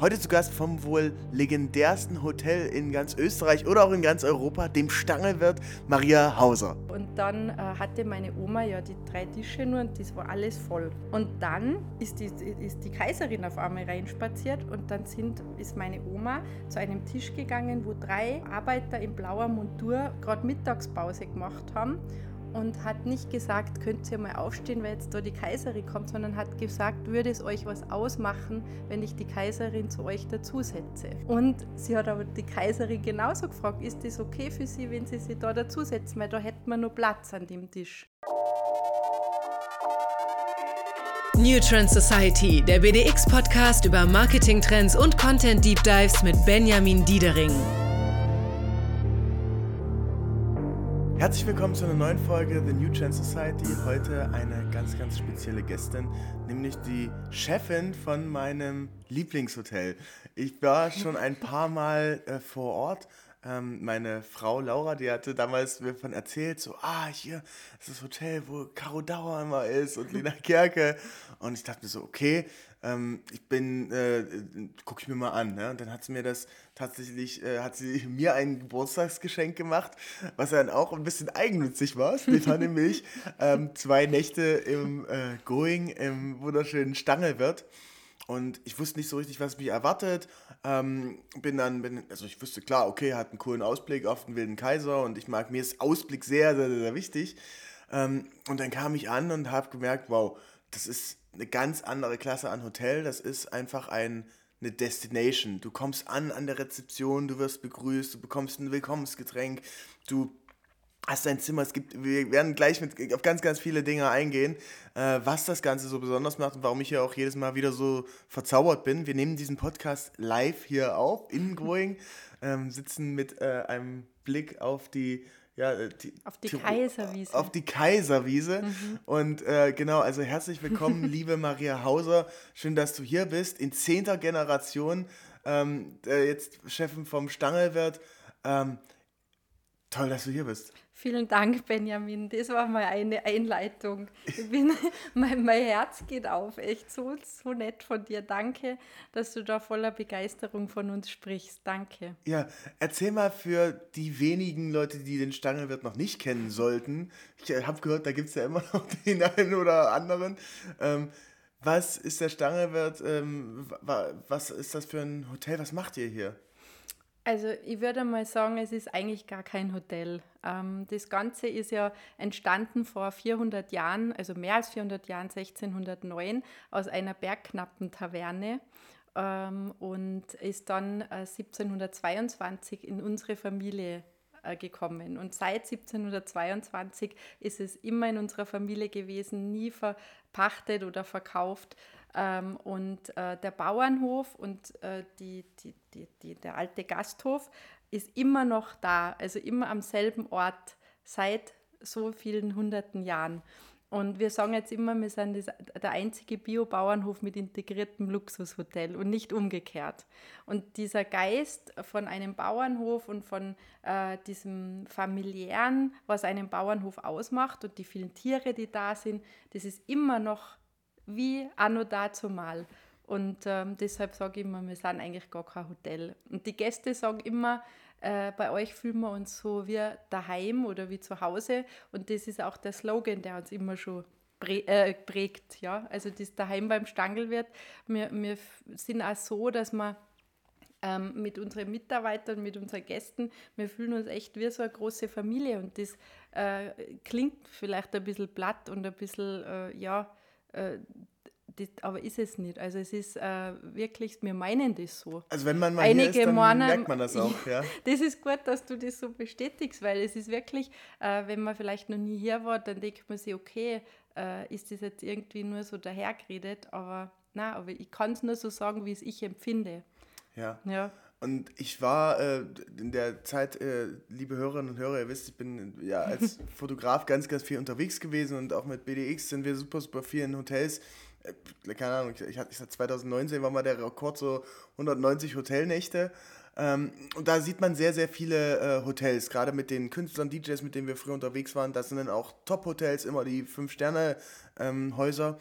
Heute zu Gast vom wohl legendärsten Hotel in ganz Österreich oder auch in ganz Europa, dem Stangelwirt Maria Hauser. Und dann äh, hatte meine Oma ja die drei Tische nur und das war alles voll. Und dann ist die, ist die Kaiserin auf einmal reinspaziert und dann sind, ist meine Oma zu einem Tisch gegangen, wo drei Arbeiter in blauer Montur gerade Mittagspause gemacht haben und hat nicht gesagt, könnt ihr mal aufstehen, weil jetzt da die Kaiserin kommt, sondern hat gesagt, würde es euch was ausmachen, wenn ich die Kaiserin zu euch dazusetze. Und sie hat aber die Kaiserin genauso gefragt, ist das okay für sie, wenn sie sich da dazusetzen, weil da hätten wir nur Platz an dem Tisch. New Trend Society, der BDX-Podcast über Marketing-Trends und Content-Deep Dives mit Benjamin Diedering. Herzlich willkommen zu einer neuen Folge The New Trend Society. Heute eine ganz, ganz spezielle Gästin, nämlich die Chefin von meinem Lieblingshotel. Ich war schon ein paar Mal äh, vor Ort. Ähm, meine Frau Laura, die hatte damals mir von erzählt, so, ah, hier ist das Hotel, wo Caro Dauer immer ist und Lena Kerke. Und ich dachte mir so, okay, ähm, ich bin, äh, gucke ich mir mal an. Ne? Und dann hat sie mir das tatsächlich, äh, hat sie mir ein Geburtstagsgeschenk gemacht, was dann auch ein bisschen eigennützig war. Sie war nämlich ähm, zwei Nächte im äh, Going im wunderschönen Stangelwirt. Und ich wusste nicht so richtig, was mich erwartet. Ähm, bin dann, bin, also ich wusste klar, okay, hat einen coolen Ausblick auf den Wilden Kaiser und ich mag, mir ist Ausblick sehr, sehr, sehr, sehr wichtig. Ähm, und dann kam ich an und habe gemerkt, wow, das ist eine ganz andere Klasse an Hotel. Das ist einfach ein, eine Destination. Du kommst an an der Rezeption, du wirst begrüßt, du bekommst ein Willkommensgetränk, du hast dein Zimmer. Es gibt, wir werden gleich mit, auf ganz, ganz viele Dinge eingehen, äh, was das Ganze so besonders macht und warum ich ja auch jedes Mal wieder so verzaubert bin. Wir nehmen diesen Podcast live hier auf, in Going, ähm, sitzen mit äh, einem Blick auf die ja, äh, die, auf die, Kaiserwiese. Auf die Kaiserwiese. Mhm. Und äh, genau, also herzlich willkommen, liebe Maria Hauser. Schön, dass du hier bist. In zehnter Generation, ähm, äh, jetzt Chefin vom Stangelwirt. Ähm, toll, dass du hier bist. Vielen Dank, Benjamin. Das war mal eine Einleitung. Bin, mein, mein, Herz geht auf. Echt so, so nett von dir. Danke, dass du da voller Begeisterung von uns sprichst. Danke. Ja, erzähl mal für die wenigen Leute, die den Stangelwirt noch nicht kennen sollten. Ich äh, habe gehört, da gibt es ja immer noch den einen oder anderen. Ähm, was ist der Stangelwirt? Ähm, was ist das für ein Hotel? Was macht ihr hier? Also ich würde mal sagen, es ist eigentlich gar kein Hotel. Ähm, das Ganze ist ja entstanden vor 400 Jahren, also mehr als 400 Jahren, 1609, aus einer Bergknappentaverne ähm, und ist dann 1722 äh, in unsere Familie äh, gekommen. Und seit 1722 ist es immer in unserer Familie gewesen, nie verpachtet oder verkauft. Ähm, und äh, der Bauernhof und äh, die, die, die, die, der alte Gasthof ist immer noch da, also immer am selben Ort seit so vielen hunderten Jahren. Und wir sagen jetzt immer, wir sind das, der einzige Bio-Bauernhof mit integriertem Luxushotel und nicht umgekehrt. Und dieser Geist von einem Bauernhof und von äh, diesem familiären, was einen Bauernhof ausmacht und die vielen Tiere, die da sind, das ist immer noch wie anno dazu mal. Und ähm, deshalb sage ich immer, wir sind eigentlich gar kein Hotel. Und die Gäste sagen immer, äh, bei euch fühlen wir uns so wie daheim oder wie zu Hause. Und das ist auch der Slogan, der uns immer schon äh, prägt. Ja? Also das daheim beim Stangelwirt. Wir, wir sind auch so, dass wir ähm, mit unseren Mitarbeitern, mit unseren Gästen, wir fühlen uns echt wie so eine große Familie. Und das äh, klingt vielleicht ein bisschen platt und ein bisschen, äh, ja, äh, das, aber ist es nicht. Also es ist äh, wirklich, wir meinen das so. Also wenn man mal Einige hier ist, dann meinen, merkt man das auch, ja. das ist gut, dass du das so bestätigst, weil es ist wirklich, äh, wenn man vielleicht noch nie hier war, dann denkt man sich, okay, äh, ist das jetzt irgendwie nur so dahergeredet, aber na, aber ich kann es nur so sagen, wie es ich empfinde. Ja. ja. Und ich war äh, in der Zeit, äh, liebe Hörerinnen und Hörer, ihr wisst, ich bin ja als Fotograf ganz, ganz viel unterwegs gewesen und auch mit BDX sind wir super, super viel in Hotels. Äh, keine Ahnung, ich, ich, ich 2019 war mal der Rekord so 190 Hotelnächte. Ähm, und da sieht man sehr, sehr viele äh, Hotels, gerade mit den Künstlern, DJs, mit denen wir früher unterwegs waren. Das sind dann auch Top-Hotels, immer die Fünf-Sterne-Häuser. Ähm,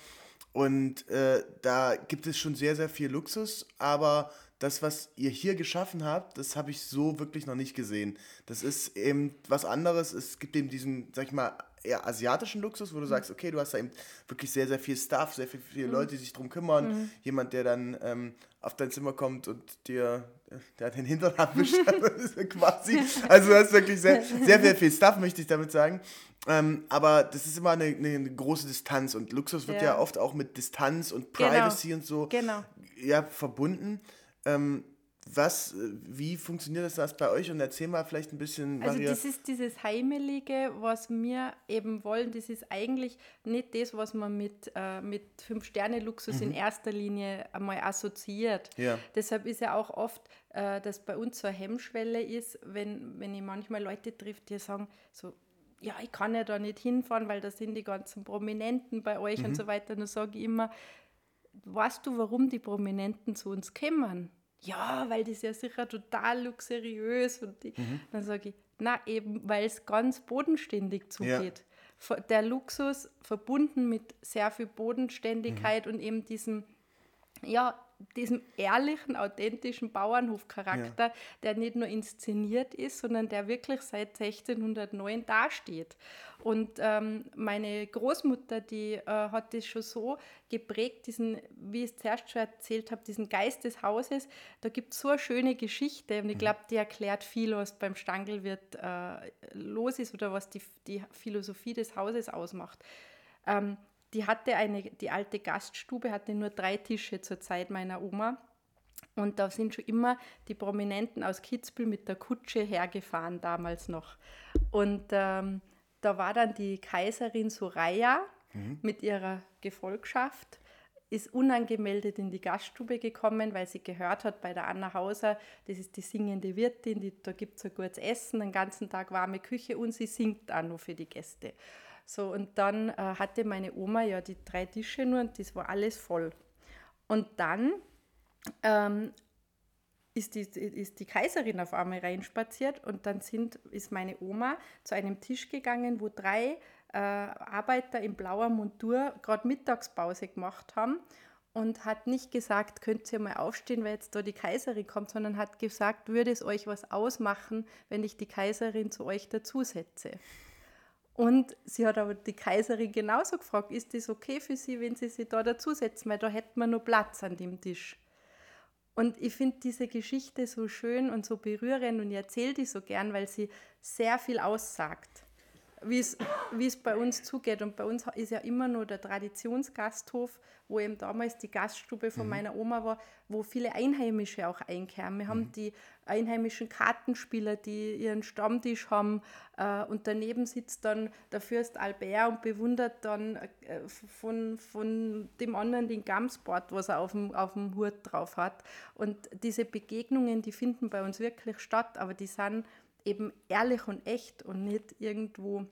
und äh, da gibt es schon sehr, sehr viel Luxus, aber das, was ihr hier geschaffen habt, das habe ich so wirklich noch nicht gesehen. Das ist eben was anderes. Es gibt eben diesen, sag ich mal, eher asiatischen Luxus, wo du mhm. sagst, okay, du hast da eben wirklich sehr, sehr viel Stuff, sehr viel, viele mhm. Leute, die sich drum kümmern. Mhm. Jemand, der dann ähm, auf dein Zimmer kommt und dir der den Hintern abwischt, quasi. Also das ist wirklich sehr, sehr, sehr viel Stuff, möchte ich damit sagen. Ähm, aber das ist immer eine, eine, große Distanz und Luxus wird ja. ja oft auch mit Distanz und genau. Privacy genau. und so genau. ja, verbunden. Ähm, was, wie funktioniert das bei euch? Und erzähl mal vielleicht ein bisschen. Also Maria. das ist dieses Heimelige, was wir eben wollen. Das ist eigentlich nicht das, was man mit, äh, mit Fünf-Sterne-Luxus mhm. in erster Linie einmal assoziiert. Ja. Deshalb ist ja auch oft, äh, dass bei uns so eine Hemmschwelle ist, wenn, wenn ich manchmal Leute trifft, die sagen so, ja, ich kann ja da nicht hinfahren, weil da sind die ganzen Prominenten bei euch mhm. und so weiter. Dann sage ich immer, weißt du, warum die Prominenten zu uns kommen? Ja, weil das ja sicher total luxuriös und die, mhm. dann sage ich, na eben, weil es ganz bodenständig zugeht. Ja. Der Luxus verbunden mit sehr viel Bodenständigkeit mhm. und eben diesem, ja, diesem ehrlichen, authentischen Bauernhofcharakter, ja. der nicht nur inszeniert ist, sondern der wirklich seit 1609 dasteht. Und ähm, meine Großmutter, die äh, hat das schon so geprägt, diesen, wie ich es zuerst schon erzählt habe, diesen Geist des Hauses. Da gibt es so eine schöne Geschichte und ich mhm. glaube, die erklärt viel, was beim Stangelwirt äh, los ist oder was die, die Philosophie des Hauses ausmacht. Ähm, die hatte eine, die alte Gaststube hatte nur drei Tische zur Zeit meiner Oma. Und da sind schon immer die Prominenten aus Kitzbühel mit der Kutsche hergefahren, damals noch. Und ähm, da war dann die Kaiserin Soraya mhm. mit ihrer Gefolgschaft, ist unangemeldet in die Gaststube gekommen, weil sie gehört hat bei der Anna Hauser, das ist die singende Wirtin, die, da gibt es ein gutes Essen, den ganzen Tag warme Küche und sie singt auch nur für die Gäste. So, und dann äh, hatte meine Oma ja die drei Tische nur und das war alles voll. Und dann ähm, ist, die, ist die Kaiserin auf einmal reinspaziert und dann sind, ist meine Oma zu einem Tisch gegangen, wo drei äh, Arbeiter in blauer Montur gerade Mittagspause gemacht haben und hat nicht gesagt, könnt ihr mal aufstehen, weil jetzt da die Kaiserin kommt, sondern hat gesagt, würde es euch was ausmachen, wenn ich die Kaiserin zu euch dazusetze. Und sie hat aber die Kaiserin genauso gefragt, ist das okay für sie, wenn sie sich da dazusetzen, weil da hätten wir noch Platz an dem Tisch. Und ich finde diese Geschichte so schön und so berührend und ich erzähle die so gern, weil sie sehr viel aussagt wie es bei uns zugeht. Und bei uns ist ja immer nur der Traditionsgasthof, wo eben damals die Gaststube von mhm. meiner Oma war, wo viele Einheimische auch einkehren. Wir mhm. haben die einheimischen Kartenspieler, die ihren Stammtisch haben äh, und daneben sitzt dann der Fürst Albert und bewundert dann äh, von, von dem anderen den Gamsport, was er auf dem, auf dem Hut drauf hat. Und diese Begegnungen, die finden bei uns wirklich statt, aber die sind eben ehrlich und echt und nicht irgendwo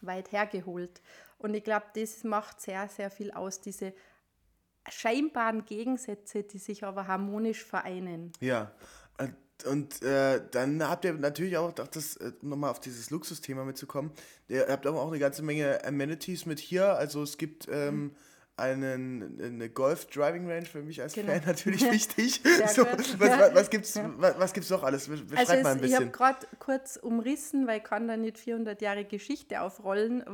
weit hergeholt. Und ich glaube, das macht sehr, sehr viel aus, diese scheinbaren Gegensätze, die sich aber harmonisch vereinen. Ja, und äh, dann habt ihr natürlich auch, das, äh, um nochmal auf dieses Luxusthema mitzukommen, ihr habt auch eine ganze Menge Amenities mit hier. Also es gibt ähm, mhm einen, eine Golf Driving Range für mich als genau. Fan natürlich wichtig. so, was, was, was gibt es ja. was, was gibt's noch alles? Beschreib also mal ein bisschen. Ich habe gerade kurz umrissen, weil ich kann da nicht 400 Jahre Geschichte aufrollen,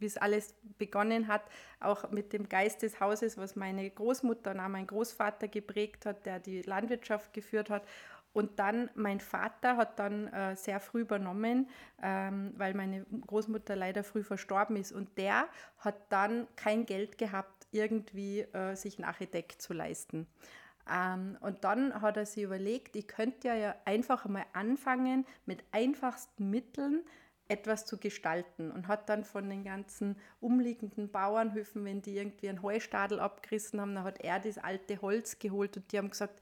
wie es alles begonnen hat, auch mit dem Geist des Hauses, was meine Großmutter und auch mein Großvater geprägt hat, der die Landwirtschaft geführt hat. Und dann, mein Vater hat dann äh, sehr früh übernommen, ähm, weil meine Großmutter leider früh verstorben ist. Und der hat dann kein Geld gehabt irgendwie äh, sich einen Architekt zu leisten. Ähm, und dann hat er sich überlegt, ich könnte ja einfach mal anfangen, mit einfachsten Mitteln etwas zu gestalten und hat dann von den ganzen umliegenden Bauernhöfen, wenn die irgendwie einen Heustadel abgerissen haben, dann hat er das alte Holz geholt und die haben gesagt,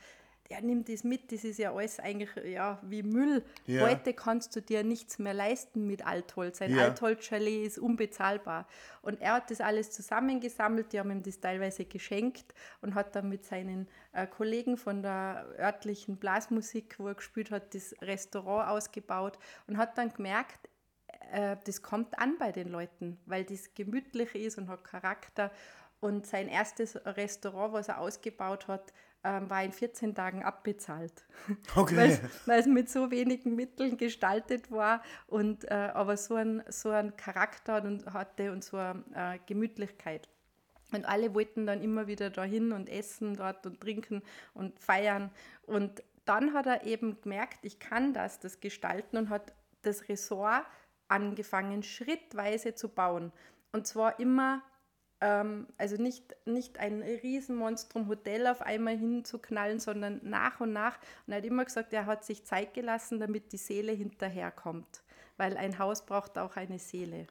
er nimmt das mit, das ist ja alles eigentlich ja, wie Müll. Ja. Heute kannst du dir nichts mehr leisten mit Altholz. Ein ja. Altholzchalet ist unbezahlbar. Und er hat das alles zusammengesammelt, die haben ihm das teilweise geschenkt und hat dann mit seinen äh, Kollegen von der örtlichen Blasmusik, wo er gespielt hat, das Restaurant ausgebaut und hat dann gemerkt, äh, das kommt an bei den Leuten, weil das gemütlich ist und hat Charakter. Und sein erstes Restaurant, was er ausgebaut hat, ähm, war in 14 Tagen abbezahlt. Okay. Weil es mit so wenigen Mitteln gestaltet war und äh, aber so ein, so ein Charakter und hatte und so eine äh, Gemütlichkeit. Und alle wollten dann immer wieder dahin und essen dort und trinken und feiern. Und dann hat er eben gemerkt, ich kann das, das gestalten und hat das Ressort angefangen, schrittweise zu bauen. Und zwar immer, also nicht, nicht ein Riesenmonstrum Hotel auf einmal hinzuknallen, sondern nach und nach. Und er hat immer gesagt, er hat sich Zeit gelassen, damit die Seele hinterherkommt. Weil ein Haus braucht auch eine Seele.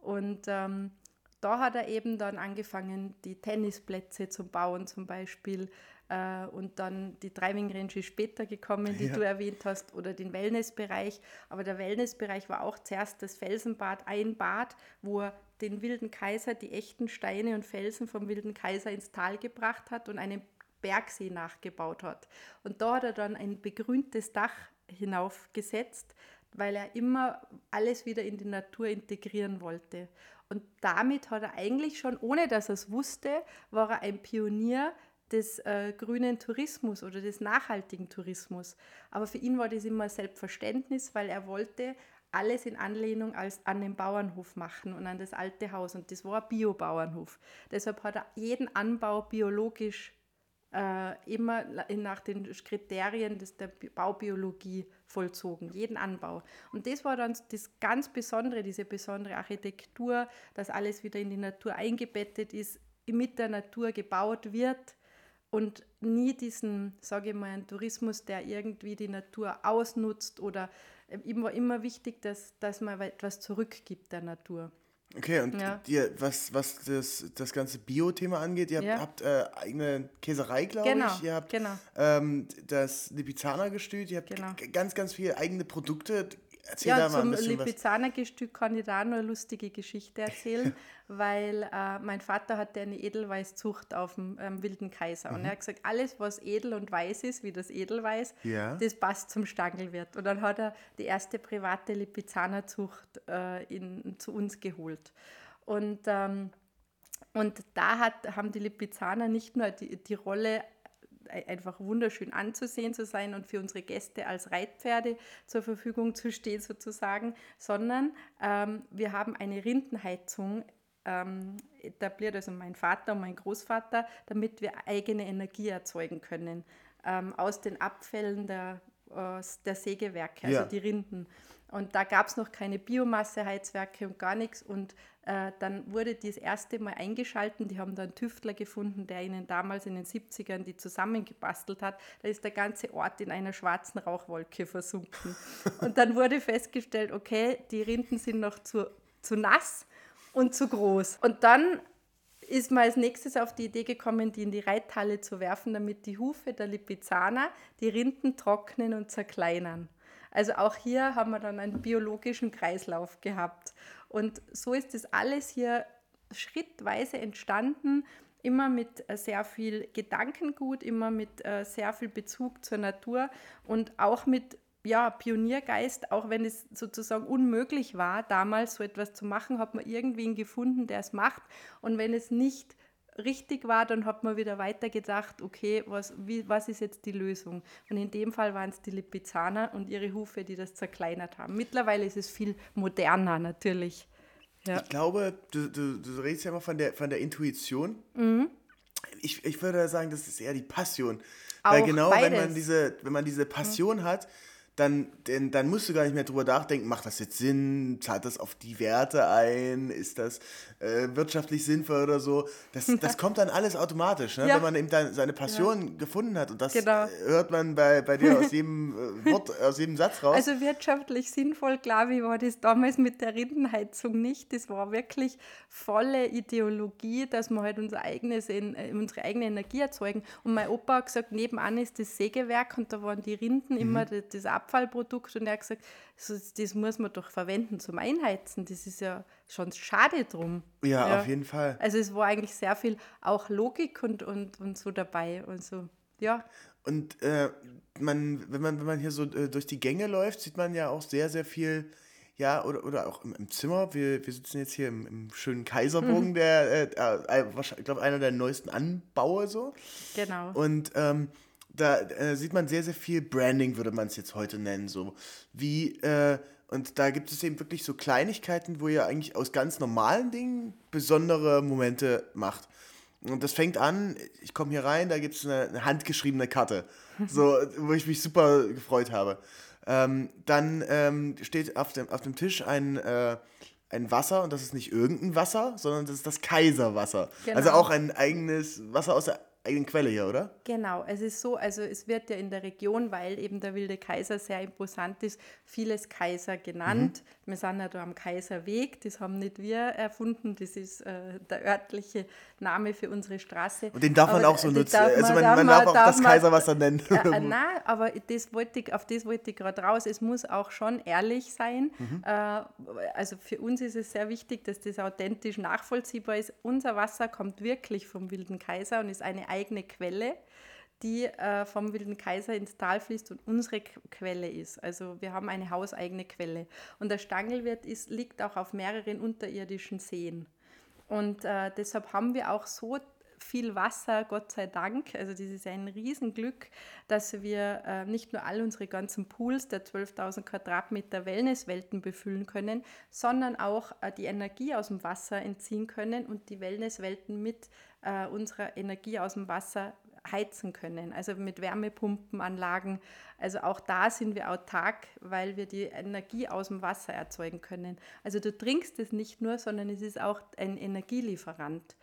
Und ähm, da hat er eben dann angefangen, die Tennisplätze zu bauen zum Beispiel. Äh, und dann die Driving Range ist später gekommen, die ja. du erwähnt hast, oder den Wellnessbereich. Aber der Wellnessbereich war auch zuerst das Felsenbad, ein Bad, wo er den wilden Kaiser, die echten Steine und Felsen vom wilden Kaiser ins Tal gebracht hat und einen Bergsee nachgebaut hat. Und da hat er dann ein begrüntes Dach hinaufgesetzt, weil er immer alles wieder in die Natur integrieren wollte. Und damit hat er eigentlich schon, ohne dass er es wusste, war er ein Pionier des äh, grünen Tourismus oder des nachhaltigen Tourismus. Aber für ihn war das immer Selbstverständnis, weil er wollte alles in Anlehnung als, an den Bauernhof machen und an das alte Haus. Und das war ein Biobauernhof. Deshalb hat er jeden Anbau biologisch äh, immer nach den Kriterien des, der Baubiologie vollzogen, jeden Anbau. Und das war dann das ganz Besondere, diese besondere Architektur, dass alles wieder in die Natur eingebettet ist, mit der Natur gebaut wird und nie diesen, sage ich mal, einen Tourismus, der irgendwie die Natur ausnutzt oder äh, ihm war immer wichtig, dass, dass man etwas zurückgibt der Natur. Okay, und ja. ihr, was, was das, das ganze Bio-Thema angeht, ihr ja. habt äh, eigene Käserei, glaube genau, ich. Ihr habt genau. ähm, das Lipizzaner-Gestüt, ihr habt genau. ganz, ganz viele eigene Produkte. Erzähl ja, zum Lipizzaner-Gestüt kann ich da noch eine lustige Geschichte erzählen, weil äh, mein Vater hatte eine Edelweißzucht auf dem ähm, Wilden Kaiser mhm. und er hat gesagt, alles, was edel und weiß ist, wie das Edelweiß, ja. das passt zum Stangelwirt. Und dann hat er die erste private Lipizzaner-Zucht äh, zu uns geholt. Und, ähm, und da hat, haben die Lipizzaner nicht nur die, die Rolle einfach wunderschön anzusehen zu sein und für unsere Gäste als Reitpferde zur Verfügung zu stehen sozusagen, sondern ähm, wir haben eine Rindenheizung ähm, etabliert, also mein Vater und mein Großvater, damit wir eigene Energie erzeugen können ähm, aus den Abfällen der, der Sägewerke, also ja. die Rinden. Und da gab es noch keine Biomasseheizwerke und gar nichts. Und äh, dann wurde die das erste Mal eingeschalten. Die haben dann einen Tüftler gefunden, der ihnen damals in den 70ern die zusammengebastelt hat. Da ist der ganze Ort in einer schwarzen Rauchwolke versunken. und dann wurde festgestellt, okay, die Rinden sind noch zu, zu nass und zu groß. Und dann ist man als nächstes auf die Idee gekommen, die in die Reithalle zu werfen, damit die Hufe der Lipizzaner die Rinden trocknen und zerkleinern. Also auch hier haben wir dann einen biologischen Kreislauf gehabt. Und so ist das alles hier schrittweise entstanden, immer mit äh, sehr viel Gedankengut, immer mit äh, sehr viel Bezug zur Natur und auch mit ja, Pioniergeist, auch wenn es sozusagen unmöglich war, damals so etwas zu machen, hat man irgendwen gefunden, der es macht. Und wenn es nicht richtig war, dann hat man wieder weitergedacht, okay, was, wie, was ist jetzt die Lösung? Und in dem Fall waren es die Lipizzaner und ihre Hufe, die das zerkleinert haben. Mittlerweile ist es viel moderner natürlich. Ja. Ich glaube, du, du, du redest ja immer von der, von der Intuition. Mhm. Ich, ich würde sagen, das ist eher die Passion. Auch Weil genau, beides. wenn man diese, wenn man diese Passion mhm. hat, dann, denn, dann musst du gar nicht mehr drüber nachdenken, macht das jetzt Sinn, zahlt das auf die Werte ein, ist das äh, wirtschaftlich sinnvoll oder so. Das, das kommt dann alles automatisch, ne? ja. wenn man eben dann seine Passion ja. gefunden hat. Und das genau. hört man bei, bei dir aus jedem äh, Wort, aus jedem Satz raus. Also wirtschaftlich sinnvoll, klar, wie war das damals mit der Rindenheizung nicht. Das war wirklich volle Ideologie, dass wir halt unser eigenes, äh, unsere eigene Energie erzeugen. Und mein Opa hat gesagt, nebenan ist das Sägewerk und da waren die Rinden mhm. immer das, das Abfallprodukt und er hat gesagt, das, das muss man doch verwenden zum Einheizen. Das ist ja schon schade drum. Ja, ja, auf jeden Fall. Also es war eigentlich sehr viel auch Logik und, und, und so dabei und so, ja. Und äh, man, wenn man, wenn man hier so äh, durch die Gänge läuft, sieht man ja auch sehr, sehr viel ja, oder, oder auch im, im Zimmer. Wir, wir sitzen jetzt hier im, im schönen Kaiserbogen, mhm. der, äh, äh, ich glaube, einer der neuesten Anbaue so. Genau. Und ähm, da äh, sieht man sehr, sehr viel Branding, würde man es jetzt heute nennen, so. Wie, äh, und da gibt es eben wirklich so Kleinigkeiten, wo ihr eigentlich aus ganz normalen Dingen besondere Momente macht. Und das fängt an, ich komme hier rein, da gibt es eine, eine, handgeschriebene Karte, so, wo ich mich super gefreut habe. Ähm, dann ähm, steht auf dem, auf dem Tisch ein, äh, ein Wasser und das ist nicht irgendein Wasser, sondern das ist das Kaiserwasser. Genau. Also auch ein eigenes Wasser aus der eigenen Quelle hier, oder? Genau, es ist so, also es wird ja in der Region, weil eben der wilde Kaiser sehr imposant ist, vieles Kaiser genannt. Mhm. Wir sind ja da am Kaiserweg, das haben nicht wir erfunden, das ist äh, der örtliche Name für unsere Straße. Und den darf man aber auch so nutzen, also man, darf, man darf auch darf das man, Kaiserwasser nennen. Äh, äh, nein, aber das wollte ich, auf das wollte ich gerade raus, es muss auch schon ehrlich sein. Mhm. Äh, also für uns ist es sehr wichtig, dass das authentisch nachvollziehbar ist. Unser Wasser kommt wirklich vom wilden Kaiser und ist eine eigene Quelle die äh, vom Wilden Kaiser ins Tal fließt und unsere Quelle ist. Also wir haben eine hauseigene Quelle. Und der Stangelwirt ist, liegt auch auf mehreren unterirdischen Seen. Und äh, deshalb haben wir auch so viel Wasser, Gott sei Dank. Also das ist ein Riesenglück, dass wir äh, nicht nur all unsere ganzen Pools der 12.000 Quadratmeter Wellnesswelten befüllen können, sondern auch äh, die Energie aus dem Wasser entziehen können und die Wellnesswelten mit äh, unserer Energie aus dem Wasser heizen können, also mit Wärmepumpenanlagen. Also auch da sind wir autark, weil wir die Energie aus dem Wasser erzeugen können. Also du trinkst es nicht nur, sondern es ist auch ein Energielieferant.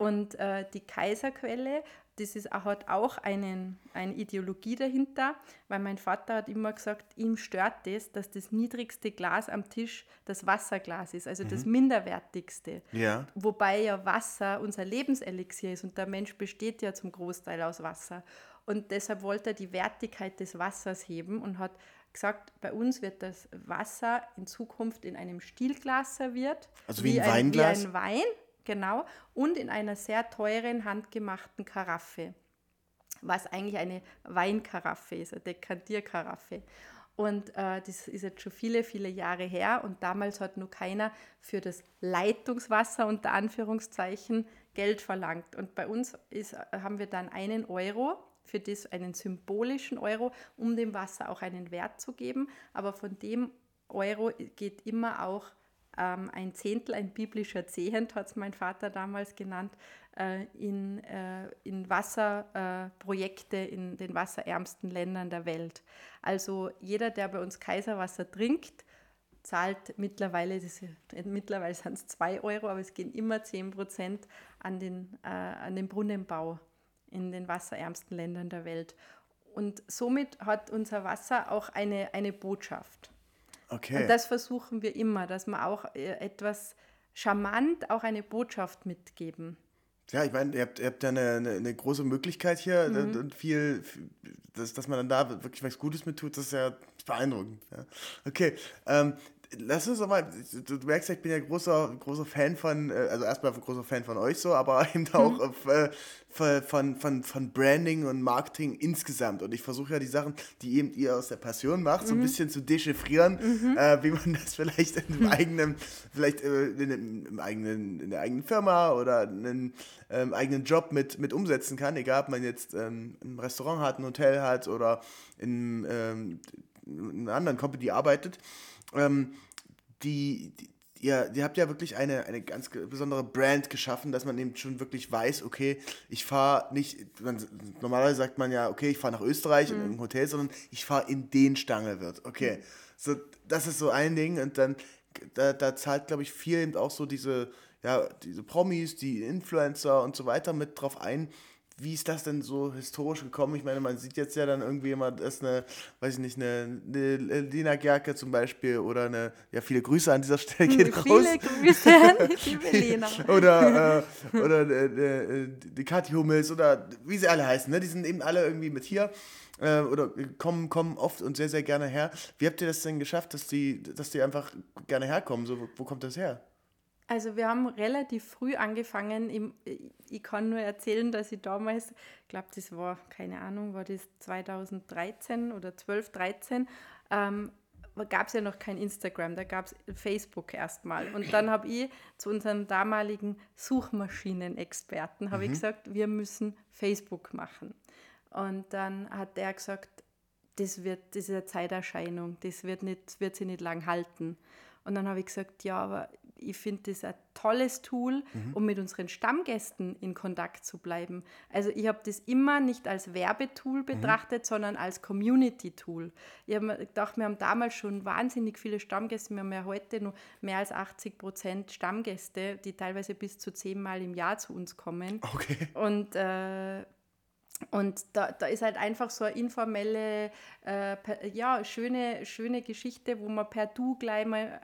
Und äh, die Kaiserquelle, das ist, hat auch einen, eine Ideologie dahinter, weil mein Vater hat immer gesagt, ihm stört das, dass das niedrigste Glas am Tisch das Wasserglas ist, also mhm. das minderwertigste. Ja. Wobei ja Wasser unser Lebenselixier ist und der Mensch besteht ja zum Großteil aus Wasser. Und deshalb wollte er die Wertigkeit des Wassers heben und hat gesagt, bei uns wird das Wasser in Zukunft in einem Stielglas serviert. Also wie, wie ein Weinglas? Wie ein Wein genau, und in einer sehr teuren handgemachten Karaffe, was eigentlich eine Weinkaraffe ist, eine Dekantierkaraffe. Und äh, das ist jetzt schon viele, viele Jahre her und damals hat nur keiner für das Leitungswasser unter Anführungszeichen Geld verlangt. Und bei uns ist, haben wir dann einen Euro, für das einen symbolischen Euro, um dem Wasser auch einen Wert zu geben. Aber von dem Euro geht immer auch ähm, ein Zehntel, ein biblischer Zehent, hat es mein Vater damals genannt, äh, in, äh, in Wasserprojekte äh, in den wasserärmsten Ländern der Welt. Also jeder, der bei uns Kaiserwasser trinkt, zahlt mittlerweile, das, mittlerweile sind es 2 Euro, aber es gehen immer 10 Prozent an den, äh, an den Brunnenbau in den wasserärmsten Ländern der Welt. Und somit hat unser Wasser auch eine, eine Botschaft. Okay. Und das versuchen wir immer, dass wir auch äh, etwas charmant auch eine Botschaft mitgeben. Ja, ich meine, ihr habt, ihr habt ja eine, eine, eine große Möglichkeit hier mhm. und viel, dass, dass man dann da wirklich was Gutes mit tut, das ist ja beeindruckend. Ja. Okay, ähm, lass uns doch mal, du, merkst ja, ich bin ja großer, großer Fan von, äh, also erstmal großer Fan von euch so, aber eben auch mhm. von, von, von Branding und Marketing insgesamt. Und ich versuche ja die Sachen, die eben ihr aus der Passion macht, mhm. so ein mhm. bisschen zu dechiffrieren, mhm. äh, wie man das vielleicht in einem eigenen, vielleicht äh, in, einem eigenen, in der eigenen Firma oder einen ähm, eigenen Job mit, mit umsetzen kann, egal ob man jetzt ähm, ein Restaurant hat, ein Hotel hat oder in, ähm, in einer anderen Company arbeitet ähm, die, die ihr, ihr habt ja wirklich eine, eine ganz besondere Brand geschaffen, dass man eben schon wirklich weiß, okay, ich fahre nicht, man, normalerweise sagt man ja, okay, ich fahre nach Österreich mhm. in ein Hotel, sondern ich fahre in den Stangelwirt. Okay, mhm. so, das ist so ein Ding und dann, da, da zahlt, glaube ich, viel eben auch so diese, ja, diese Promis, die Influencer und so weiter mit drauf ein, wie ist das denn so historisch gekommen? Ich meine, man sieht jetzt ja dann irgendwie immer, dass eine, weiß ich nicht, eine, eine Lina Gerke zum Beispiel oder eine, ja, viele Grüße an dieser Stelle geht viele raus. Viele Grüße an liebe Lena. oder äh, oder äh, äh, die Kathi Hummels oder wie sie alle heißen, ne? die sind eben alle irgendwie mit hier äh, oder kommen, kommen oft und sehr, sehr gerne her. Wie habt ihr das denn geschafft, dass die, dass die einfach gerne herkommen? So, wo, wo kommt das her? Also wir haben relativ früh angefangen. Ich, kann nur erzählen, dass ich damals, ich glaube, das war, keine Ahnung, war das 2013 oder 12, 13, ähm, gab es ja noch kein Instagram, da gab es Facebook erstmal. Und dann habe ich zu unserem damaligen Suchmaschinenexperten mhm. ich gesagt, wir müssen Facebook machen. Und dann hat der gesagt, das wird, das ist eine Zeiterscheinung, das wird, nicht, wird sich nicht lang halten. Und dann habe ich gesagt, ja, aber ich finde das ein tolles Tool, mhm. um mit unseren Stammgästen in Kontakt zu bleiben. Also ich habe das immer nicht als Werbetool mhm. betrachtet, mhm. sondern als Community-Tool. Ich habe mir gedacht, wir haben damals schon wahnsinnig viele Stammgäste. Wir haben ja heute noch mehr als 80 Prozent Stammgäste, die teilweise bis zu zehnmal im Jahr zu uns kommen. Okay. Und äh, und da, da ist halt einfach so eine informelle, äh, per, ja, schöne, schöne Geschichte, wo man per Du gleich mal äh,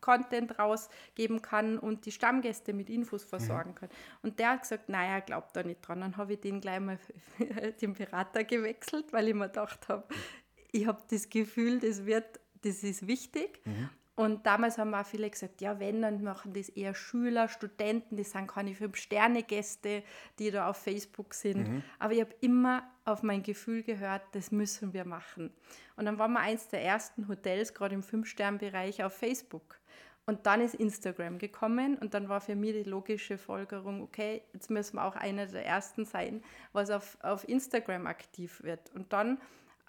Content rausgeben kann und die Stammgäste mit Infos mhm. versorgen mhm. kann. Und der hat gesagt, naja, glaubt da nicht dran. Dann habe ich den gleich mal den Berater gewechselt, weil ich mir gedacht habe, ich habe das Gefühl, das wird, das ist wichtig. Mhm. Und damals haben auch viele gesagt, ja, wenn, dann machen das eher Schüler, Studenten, das sind keine Fünf-Sterne-Gäste, die da auf Facebook sind. Mhm. Aber ich habe immer auf mein Gefühl gehört, das müssen wir machen. Und dann waren wir eins der ersten Hotels, gerade im Fünf-Stern-Bereich, auf Facebook. Und dann ist Instagram gekommen und dann war für mich die logische Folgerung, okay, jetzt müssen wir auch einer der ersten sein, was auf, auf Instagram aktiv wird. Und dann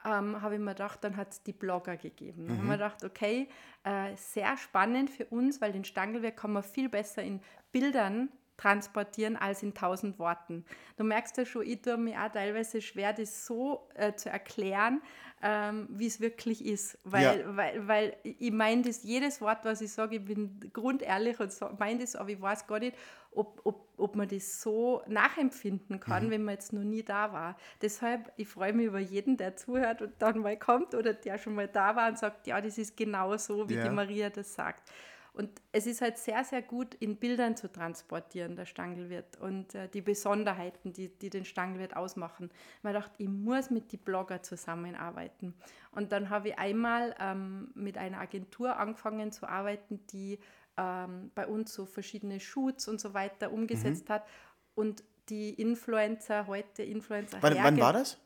ähm, habe ich mir gedacht, dann hat es die Blogger gegeben. Dann mhm. haben wir gedacht, okay, äh, sehr spannend für uns, weil den Stangelwerk kann man viel besser in Bildern transportieren als in tausend Worten. Du merkst ja schon, ich tue mir auch teilweise schwer, das so äh, zu erklären, ähm, wie es wirklich ist. Weil, ja. weil, weil ich meine das, jedes Wort, was ich sage, ich bin grundehrlich und so, meine das, aber ich weiß gar nicht, ob, ob, ob man das so nachempfinden kann, mhm. wenn man jetzt noch nie da war. Deshalb, ich freue mich über jeden, der zuhört und dann mal kommt oder der schon mal da war und sagt, ja, das ist genau so, wie ja. die Maria das sagt. Und es ist halt sehr, sehr gut in Bildern zu transportieren, der Stangelwirt und äh, die Besonderheiten, die, die den Stangelwirt ausmachen. Man dachte, ich muss mit den Blogger zusammenarbeiten. Und dann habe ich einmal ähm, mit einer Agentur angefangen zu arbeiten, die ähm, bei uns so verschiedene Shoots und so weiter umgesetzt mhm. hat. Und die Influencer, heute Influencer. Wann, wann war das?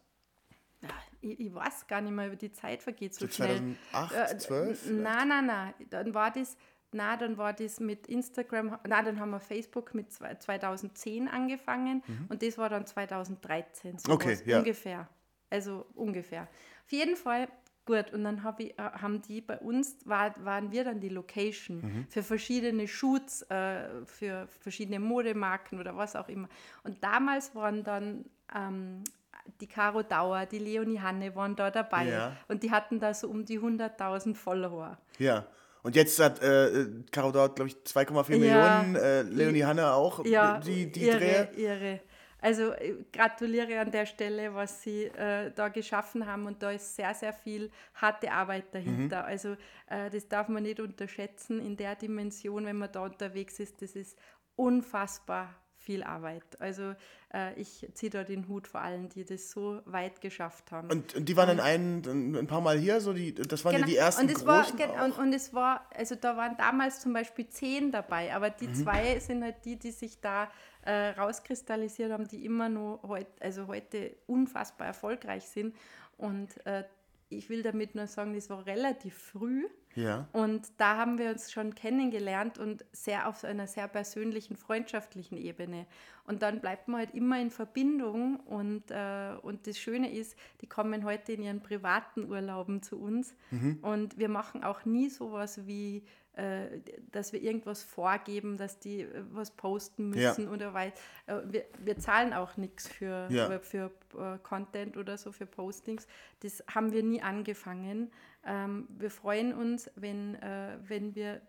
Ich, ich, weiß gar nicht mehr, über die Zeit vergeht so, so schnell. 2008, 12? Äh, nein, nein, nein. Dann war das na, dann war das mit Instagram, na, dann haben wir Facebook mit 2010 angefangen mhm. und das war dann 2013, so okay, ja. ungefähr. Also ungefähr. Auf jeden Fall gut. Und dann hab ich, haben die bei uns, war, waren wir dann die Location mhm. für verschiedene Shoots, äh, für verschiedene Modemarken oder was auch immer. Und damals waren dann ähm, die Caro Dauer, die Leonie Hanne waren da dabei. Ja. Und die hatten da so um die 100.000 Follower. Ja. Und jetzt hat äh, Caro Dort, glaube ich, 2,4 ja, Millionen, äh, Leonie Hanne auch, ja, die, die irre, Drehe. Irre. Also äh, gratuliere an der Stelle, was sie äh, da geschaffen haben und da ist sehr, sehr viel harte Arbeit dahinter. Mhm. Also äh, das darf man nicht unterschätzen in der Dimension, wenn man da unterwegs ist. Das ist unfassbar viel Arbeit. Also äh, ich ziehe da den Hut vor allen, die das so weit geschafft haben. Und, und die waren dann ein, ein paar Mal hier, so die, das waren genau. ja die ersten und es großen war, und, und, es war, also da waren damals zum Beispiel zehn dabei, aber die mhm. zwei sind halt die, die sich da äh, rauskristallisiert haben, die immer nur heut, also heute unfassbar erfolgreich sind. Und äh, ich will damit nur sagen, das war relativ früh. Ja. Und da haben wir uns schon kennengelernt und sehr auf einer sehr persönlichen, freundschaftlichen Ebene. Und dann bleibt man halt immer in Verbindung. Und, äh, und das Schöne ist, die kommen heute in ihren privaten Urlauben zu uns. Mhm. Und wir machen auch nie sowas wie äh, dass wir irgendwas vorgeben, dass die äh, was posten müssen ja. oder weil äh, wir, wir zahlen auch nichts für, ja. für Content oder so, für Postings. Das haben wir nie angefangen. Ähm, wir freuen uns, wenn, wenn wir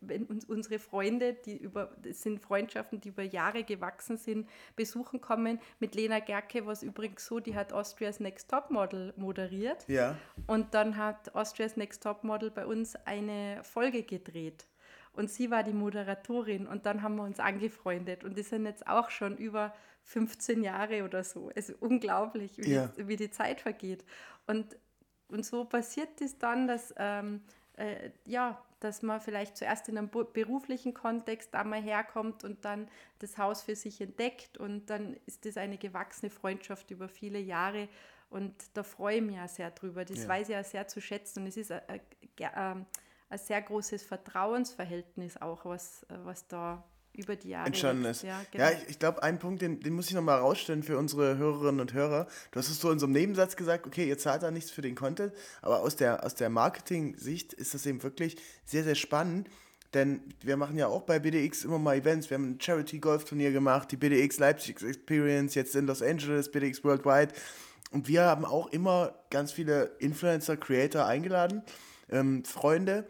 wenn uns unsere Freunde, die über, das sind Freundschaften, die über Jahre gewachsen sind, besuchen kommen. Mit Lena Gerke war es übrigens so, die hat Austria's Next Top Model moderiert. Ja. Und dann hat Austria's Next Top Model bei uns eine Folge gedreht. Und sie war die Moderatorin und dann haben wir uns angefreundet. Und die sind jetzt auch schon über 15 Jahre oder so. Es ist unglaublich, wie, ja. die, wie die Zeit vergeht. Und, und so passiert es dann, dass ähm, äh, ja, dass man vielleicht zuerst in einem beruflichen Kontext einmal herkommt und dann das Haus für sich entdeckt und dann ist das eine gewachsene Freundschaft über viele Jahre und da freue ich mich ja sehr drüber. Das ja. weiß ich ja sehr zu schätzen und es ist eine ähm, ein sehr großes Vertrauensverhältnis auch, was, was da über die Jahre entstanden ist. Ja, genau. ja, ich, ich glaube, einen Punkt, den, den muss ich nochmal rausstellen für unsere Hörerinnen und Hörer. Du hast es so in so einem Nebensatz gesagt, okay, ihr zahlt da nichts für den Content, aber aus der, aus der Marketing-Sicht ist das eben wirklich sehr, sehr spannend. Denn wir machen ja auch bei BDX immer mal Events. Wir haben ein Charity-Golf-Turnier gemacht, die BDX Leipzig Experience, jetzt in Los Angeles, BDX Worldwide. Und wir haben auch immer ganz viele Influencer, Creator eingeladen, ähm, Freunde,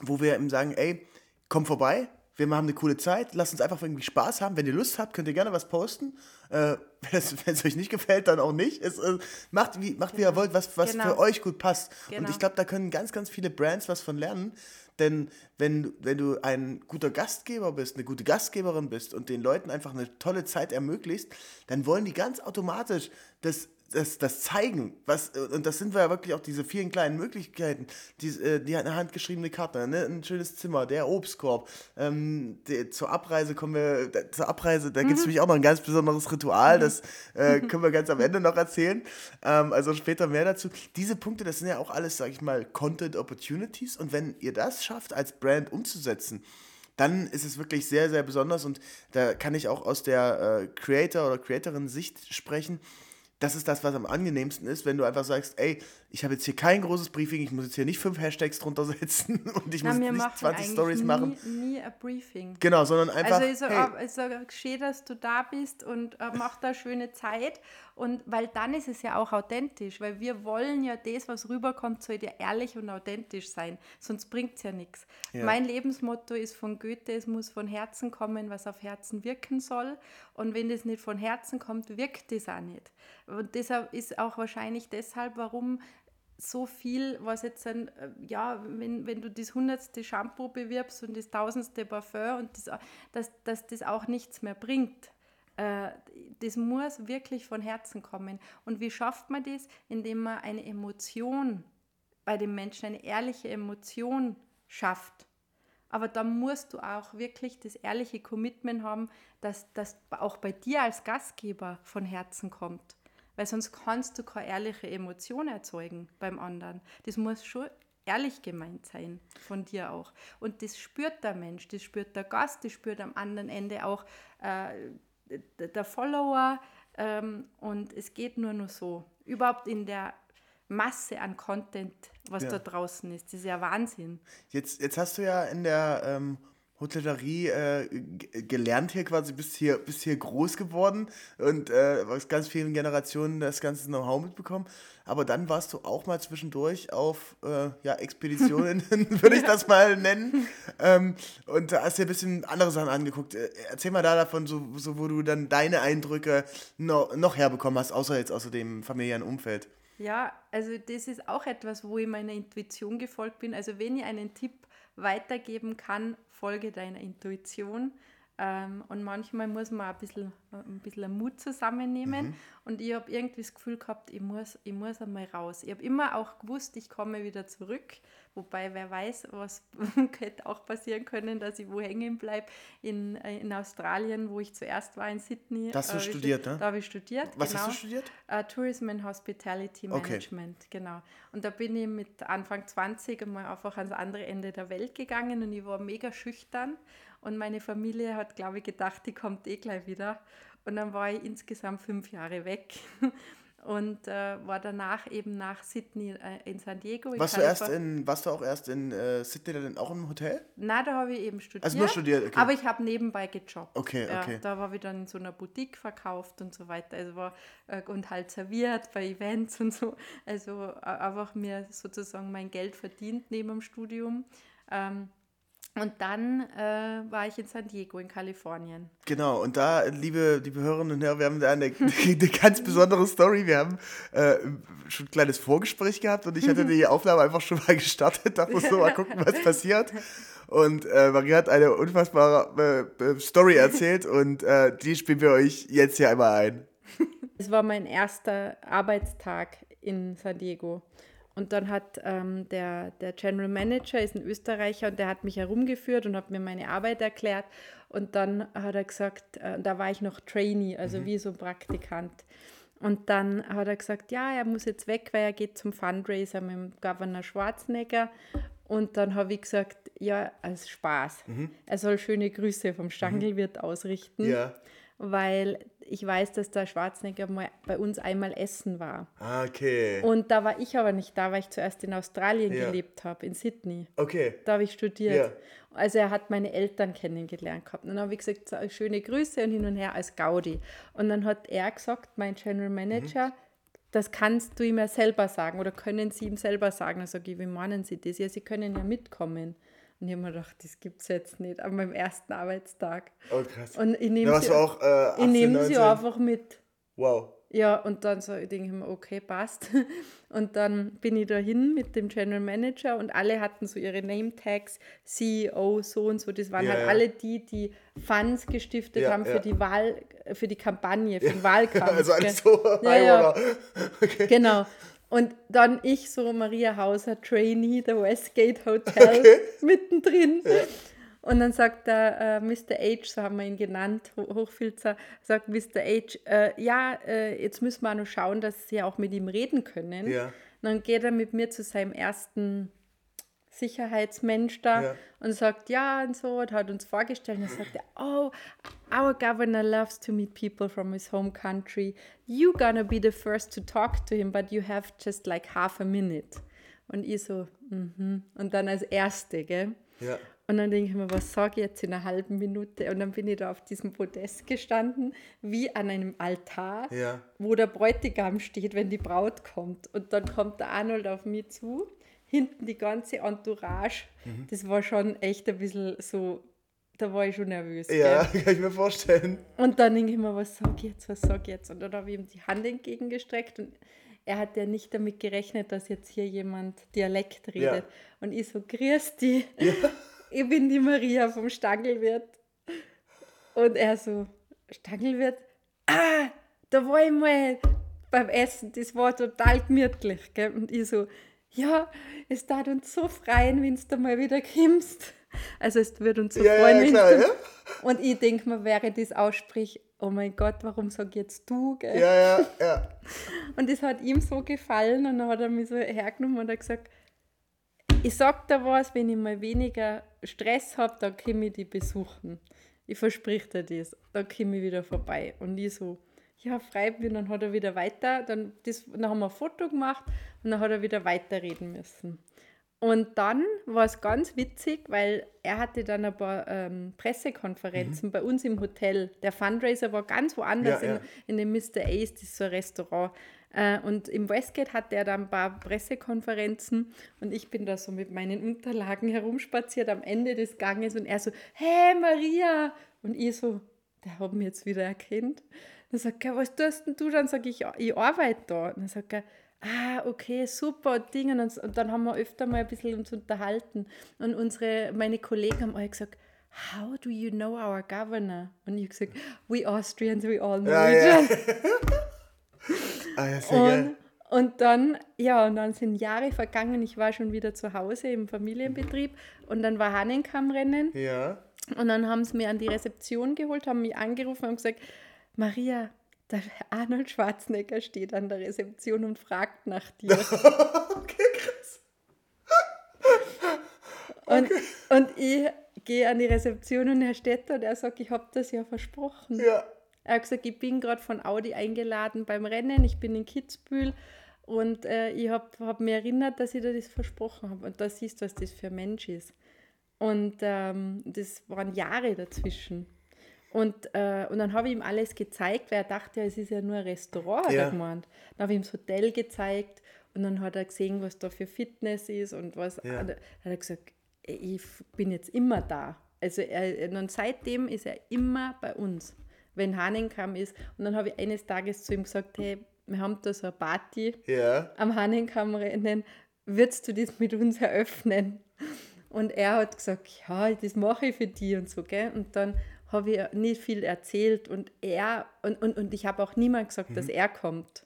wo wir eben sagen, ey, komm vorbei, wir haben eine coole Zeit, lasst uns einfach irgendwie Spaß haben. Wenn ihr Lust habt, könnt ihr gerne was posten. Äh, wenn es euch nicht gefällt, dann auch nicht. Es, äh, macht, wie, macht genau. wie ihr wollt, was, was genau. für euch gut passt. Genau. Und ich glaube, da können ganz, ganz viele Brands was von lernen. Denn wenn, wenn du ein guter Gastgeber bist, eine gute Gastgeberin bist und den Leuten einfach eine tolle Zeit ermöglicht, dann wollen die ganz automatisch das das, das zeigen, was, und das sind wir ja wirklich auch diese vielen kleinen Möglichkeiten, die, äh, die eine handgeschriebene Karte, ne? ein schönes Zimmer, der Obstkorb, ähm, die, zur Abreise kommen wir, da, zur Abreise, da gibt es mhm. nämlich auch noch ein ganz besonderes Ritual, mhm. das äh, können wir ganz am Ende noch erzählen, ähm, also später mehr dazu. Diese Punkte, das sind ja auch alles, sag ich mal, Content Opportunities und wenn ihr das schafft, als Brand umzusetzen, dann ist es wirklich sehr, sehr besonders und da kann ich auch aus der äh, Creator- oder Creatorin-Sicht sprechen, das ist das, was am angenehmsten ist, wenn du einfach sagst, ey, ich habe jetzt hier kein großes Briefing, ich muss jetzt hier nicht fünf Hashtags drunter setzen und ich Na, muss nicht 20 Stories machen. Nie ein Briefing. Genau, sondern einfach. Also ich sage, hey. sag, schön, dass du da bist und äh, mach da schöne Zeit. Und weil dann ist es ja auch authentisch, weil wir wollen ja das, was rüberkommt, soll ja ehrlich und authentisch sein. Sonst bringt es ja nichts. Ja. Mein Lebensmotto ist von Goethe, es muss von Herzen kommen, was auf Herzen wirken soll. Und wenn das nicht von Herzen kommt, wirkt das auch nicht. Und deshalb ist auch wahrscheinlich deshalb, warum so viel, was jetzt ein, äh, ja, wenn, wenn du das hundertste Shampoo bewirbst und das tausendste Parfum und das, dass, dass das auch nichts mehr bringt. Äh, das muss wirklich von Herzen kommen. Und wie schafft man das? Indem man eine Emotion bei dem Menschen, eine ehrliche Emotion schafft. Aber da musst du auch wirklich das ehrliche Commitment haben, dass das auch bei dir als Gastgeber von Herzen kommt weil sonst kannst du keine ehrliche Emotion erzeugen beim anderen. Das muss schon ehrlich gemeint sein von dir auch. Und das spürt der Mensch, das spürt der Gast, das spürt am anderen Ende auch äh, der Follower. Ähm, und es geht nur nur so. Überhaupt in der Masse an Content, was ja. da draußen ist. Das ist ja Wahnsinn. Jetzt, jetzt hast du ja in der ähm, Hotellerie äh, gelernt hier quasi, bist hier, bist hier groß geworden und äh, aus ganz vielen Generationen das ganze Know-how mitbekommen. Aber dann warst du auch mal zwischendurch auf äh, ja, Expeditionen, würde ich das mal nennen. Ähm, und hast dir ein bisschen andere Sachen angeguckt. Äh, erzähl mal da davon, so, so wo du dann deine Eindrücke noch, noch herbekommen hast, außer jetzt außer dem familiären Umfeld. Ja, also das ist auch etwas, wo ich meiner Intuition gefolgt bin. Also wenn ich einen Tipp weitergeben kann, folge deiner Intuition. Ähm, und manchmal muss man ein bisschen, ein bisschen Mut zusammennehmen. Mhm. Und ich habe irgendwie das Gefühl gehabt, ich muss, ich muss einmal raus. Ich habe immer auch gewusst, ich komme wieder zurück. Wobei, wer weiß, was hätte auch passieren können, dass ich wo hängen bleibe. In, in Australien, wo ich zuerst war, in Sydney. Das hast du studiert, ne? Da habe ich studiert. Was genau. hast du studiert? Uh, Tourism and Hospitality Management, okay. genau. Und da bin ich mit Anfang 20 einmal einfach ans andere Ende der Welt gegangen und ich war mega schüchtern. Und meine Familie hat, glaube ich, gedacht, die kommt eh gleich wieder. Und dann war ich insgesamt fünf Jahre weg und äh, war danach eben nach Sydney äh, in San Diego. In warst, du erst in, warst du auch erst in äh, Sydney dann auch im Hotel? Nein, da habe ich eben studiert. Also nur studiert, okay. Aber ich habe nebenbei gejobbt. Okay, okay. Ja, da war ich dann in so einer Boutique verkauft und so weiter. Also war, äh, und halt serviert bei Events und so. Also äh, einfach mir sozusagen mein Geld verdient neben dem Studium. Ähm, und dann äh, war ich in San Diego in Kalifornien. Genau, und da, liebe, liebe Hörerinnen und Hörer, wir haben da eine, eine ganz besondere Story. Wir haben äh, schon ein kleines Vorgespräch gehabt und ich hatte die Aufnahme einfach schon mal gestartet. Da musst du mal gucken, was passiert. Und äh, Marie hat eine unfassbare äh, äh, Story erzählt und äh, die spielen wir euch jetzt hier einmal ein. Es war mein erster Arbeitstag in San Diego. Und dann hat ähm, der, der General Manager, ist ein Österreicher, und der hat mich herumgeführt und hat mir meine Arbeit erklärt. Und dann hat er gesagt, äh, da war ich noch Trainee, also mhm. wie so ein Praktikant. Und dann hat er gesagt, ja, er muss jetzt weg, weil er geht zum Fundraiser mit dem Governor Schwarzenegger. Und dann habe ich gesagt, ja, als Spaß. Er soll schöne Grüße vom Stangelwirt ausrichten, Ja. Weil ich weiß, dass der Schwarzenegger mal bei uns einmal essen war. Ah, okay. Und da war ich aber nicht da, weil ich zuerst in Australien Ja. gelebt habe, in Sydney. Okay. Da habe ich studiert. Ja. Also er hat meine Eltern kennengelernt gehabt. Und dann habe ich gesagt, so, schöne Grüße und hin und her als Gaudi. Und dann hat er gesagt, mein General Manager, das kannst du ihm ja selber sagen oder können Sie ihm selber sagen. Dann sage ich, wie meinen Sie das? Ja, Sie können ja mitkommen. Und ich habe mir gedacht, das gibt es jetzt nicht an meinem ersten Arbeitstag. Oh, krass. Und ich nehme sie, auch äh, 18, ich nehme 19. sie einfach mit. Wow. Ja, und dann so, ich denke mir, okay, passt. Und dann bin ich dahin mit dem General Manager und alle hatten so ihre Name-Tags, CEO, so und so. Das waren Ja, halt ja. alle die, die Funds gestiftet Ja, haben für die Wahl, für die Kampagne, für den Wahlkampf. Also alles so Ja, ja. Okay. Genau. Und dann ich so Maria Hauser, Trainee der Westgate Hotel, Okay. mittendrin. Und dann sagt der äh, Mr. H, so haben wir ihn genannt, Ho- Hochfilzer, sagt Mr. H, äh, ja, äh, jetzt müssen wir auch noch schauen, dass sie auch mit ihm reden können. Ja. Und dann geht er mit mir zu seinem ersten Sicherheitsmensch da Ja. und sagt ja und so und hat uns vorgestellt. Und sagt er, oh, our governor loves to meet people from his home country. You gonna be the first to talk to him, but you have just like half a minute. Und ich so, mhm. Und dann als Erste, gell? Ja. Und dann denke ich mir, was sage ich jetzt in einer halben Minute? Und dann bin ich da auf diesem Podest gestanden, wie an einem Altar, Ja. wo der Bräutigam steht, wenn die Braut kommt. Und dann kommt der Arnold auf mich zu, hinten die ganze Entourage. Mhm. Das war schon echt ein bisschen so, da war ich schon nervös. Ja, Gell? kann ich mir vorstellen. Und dann denke ich mir, was sag ich jetzt, was sag ich jetzt? Und dann habe ich ihm die Hand entgegengestreckt und er hat ja nicht damit gerechnet, dass jetzt hier jemand Dialekt redet. Ja. Und ich so, grüß die, ich bin die Maria vom Stangelwirt. Und er so, Stangelwirt, ah, da war ich mal beim Essen, das war total gemütlich. Gell? Und ich so, ja, es tat uns so freuen, wenn du mal wieder kommst. Also es wird uns so Ja, freuen, ja, klar, du ja. und ich denke mir, während ich das aussprich, oh mein Gott, warum sag jetzt du? Gell? Ja, ja, ja. Und das hat ihm so gefallen und dann hat er mich so hergenommen und hat gesagt, ich sag dir was, wenn ich mal weniger Stress habe, dann komme ich die besuchen. Ich versprich dir das, dann komme ich wieder vorbei. Und ich so, ja, freut mich. Dann hat er wieder weiter, dann, das, dann haben wir ein Foto gemacht und dann hat er wieder weiterreden müssen. Und dann war es ganz witzig, weil er hatte dann ein paar ähm, Pressekonferenzen bei uns im Hotel. Der Fundraiser war ganz woanders Ja, ja. In, in dem Mr. Ace, das ist so ein Restaurant. Äh, und im Westgate hatte er dann ein paar Pressekonferenzen und ich bin da so mit meinen Unterlagen herumspaziert am Ende des Ganges und er so, hey Maria! Und ich so, der hat mich jetzt wieder erkannt. Dann sagt er, was tust denn du? Dann sage ich, ich arbeite da. Und dann sagt er, ah, okay, super, Ding. Und, dann haben wir öfter mal ein bisschen uns unterhalten. Und unsere, meine Kollegen haben alle gesagt, how do you know our governor? Und ich gesagt, we Austrians, we all ja. other. Ah, ja, sehr geil. Und, und dann, ja, und dann sind Jahre vergangen. Ich war schon wieder zu Hause im Familienbetrieb und dann war Hahnenkammrennen Ja. und dann haben sie mir an die Rezeption geholt, haben mich angerufen und gesagt, Maria, der Arnold Schwarzenegger steht an der Rezeption und fragt nach dir. Okay, krass. Und, und ich gehe an die Rezeption und er steht da und er sagt, ich habe das ja versprochen. Ja. Er hat gesagt, ich bin gerade von Audi eingeladen beim Rennen, ich bin in Kitzbühel und äh, ich habe hab mir erinnert, dass ich dir das versprochen habe. Und da siehst du, was das für ein Mensch ist. Und ähm, das waren Jahre dazwischen. Und, äh, und dann habe ich ihm alles gezeigt, weil er dachte, ja, es ist ja nur ein Restaurant, hat Ja. er gemeint. Dann habe ich ihm das Hotel gezeigt und dann hat er gesehen, was da für Fitness ist und was. Ja. Dann hat er gesagt, ich bin jetzt immer da. Also er, und seitdem ist er immer bei uns, wenn Hahnenkamm ist. Und dann habe ich eines Tages zu ihm gesagt, hey, wir haben da so eine Party Ja. am Hahnenkammrennen, würdest du das mit uns eröffnen? Und er hat gesagt, ja, das mache ich für die und so, gell? Und dann habe ich nicht viel erzählt und er, und, und, und ich habe auch niemand gesagt, Mhm. dass er kommt.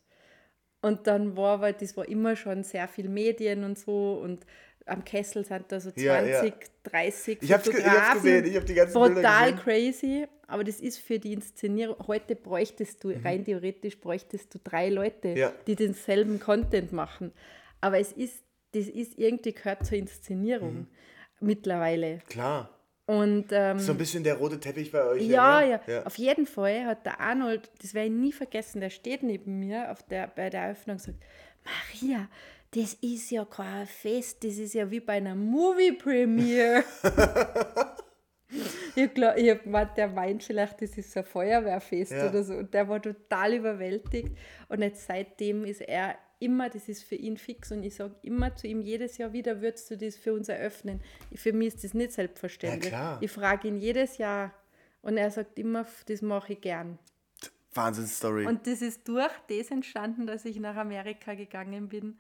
Und dann war, weil das war immer schon sehr viel Medien und so und am Kessel sind da so 20, Ja, ja. 30 Ich hab's ge- ich hab's Fotografen. gesehen, ich hab die ganzen Total crazy. aber das ist für die Inszenierung, heute bräuchtest du, mhm. rein theoretisch bräuchtest du drei Leute, ja. die denselben Content machen. Aber es ist, das ist irgendwie gehört zur Inszenierung mhm. mittlerweile. Klar. Und, ähm, so ein bisschen der rote Teppich bei euch. Ja, ja, ja. Auf jeden Fall hat der Arnold, das werde ich nie vergessen, der steht neben mir auf der, bei der Eröffnung und sagt, Maria, das ist ja kein Fest, das ist ja wie bei einer Movie-Premiere. ich glaube, ich hab der meint vielleicht, das ist ein Feuerwehrfest ja. oder so. Und der war total überwältigt. Und jetzt seitdem ist er immer, das ist für ihn fix. Und ich sage immer zu ihm, jedes Jahr wieder würdest du das für uns eröffnen. Für mich ist das nicht selbstverständlich. Ja, ich frage ihn jedes Jahr und er sagt immer, das mache ich gern. Wahnsinnsstory. Und das ist durch das entstanden, dass ich nach Amerika gegangen bin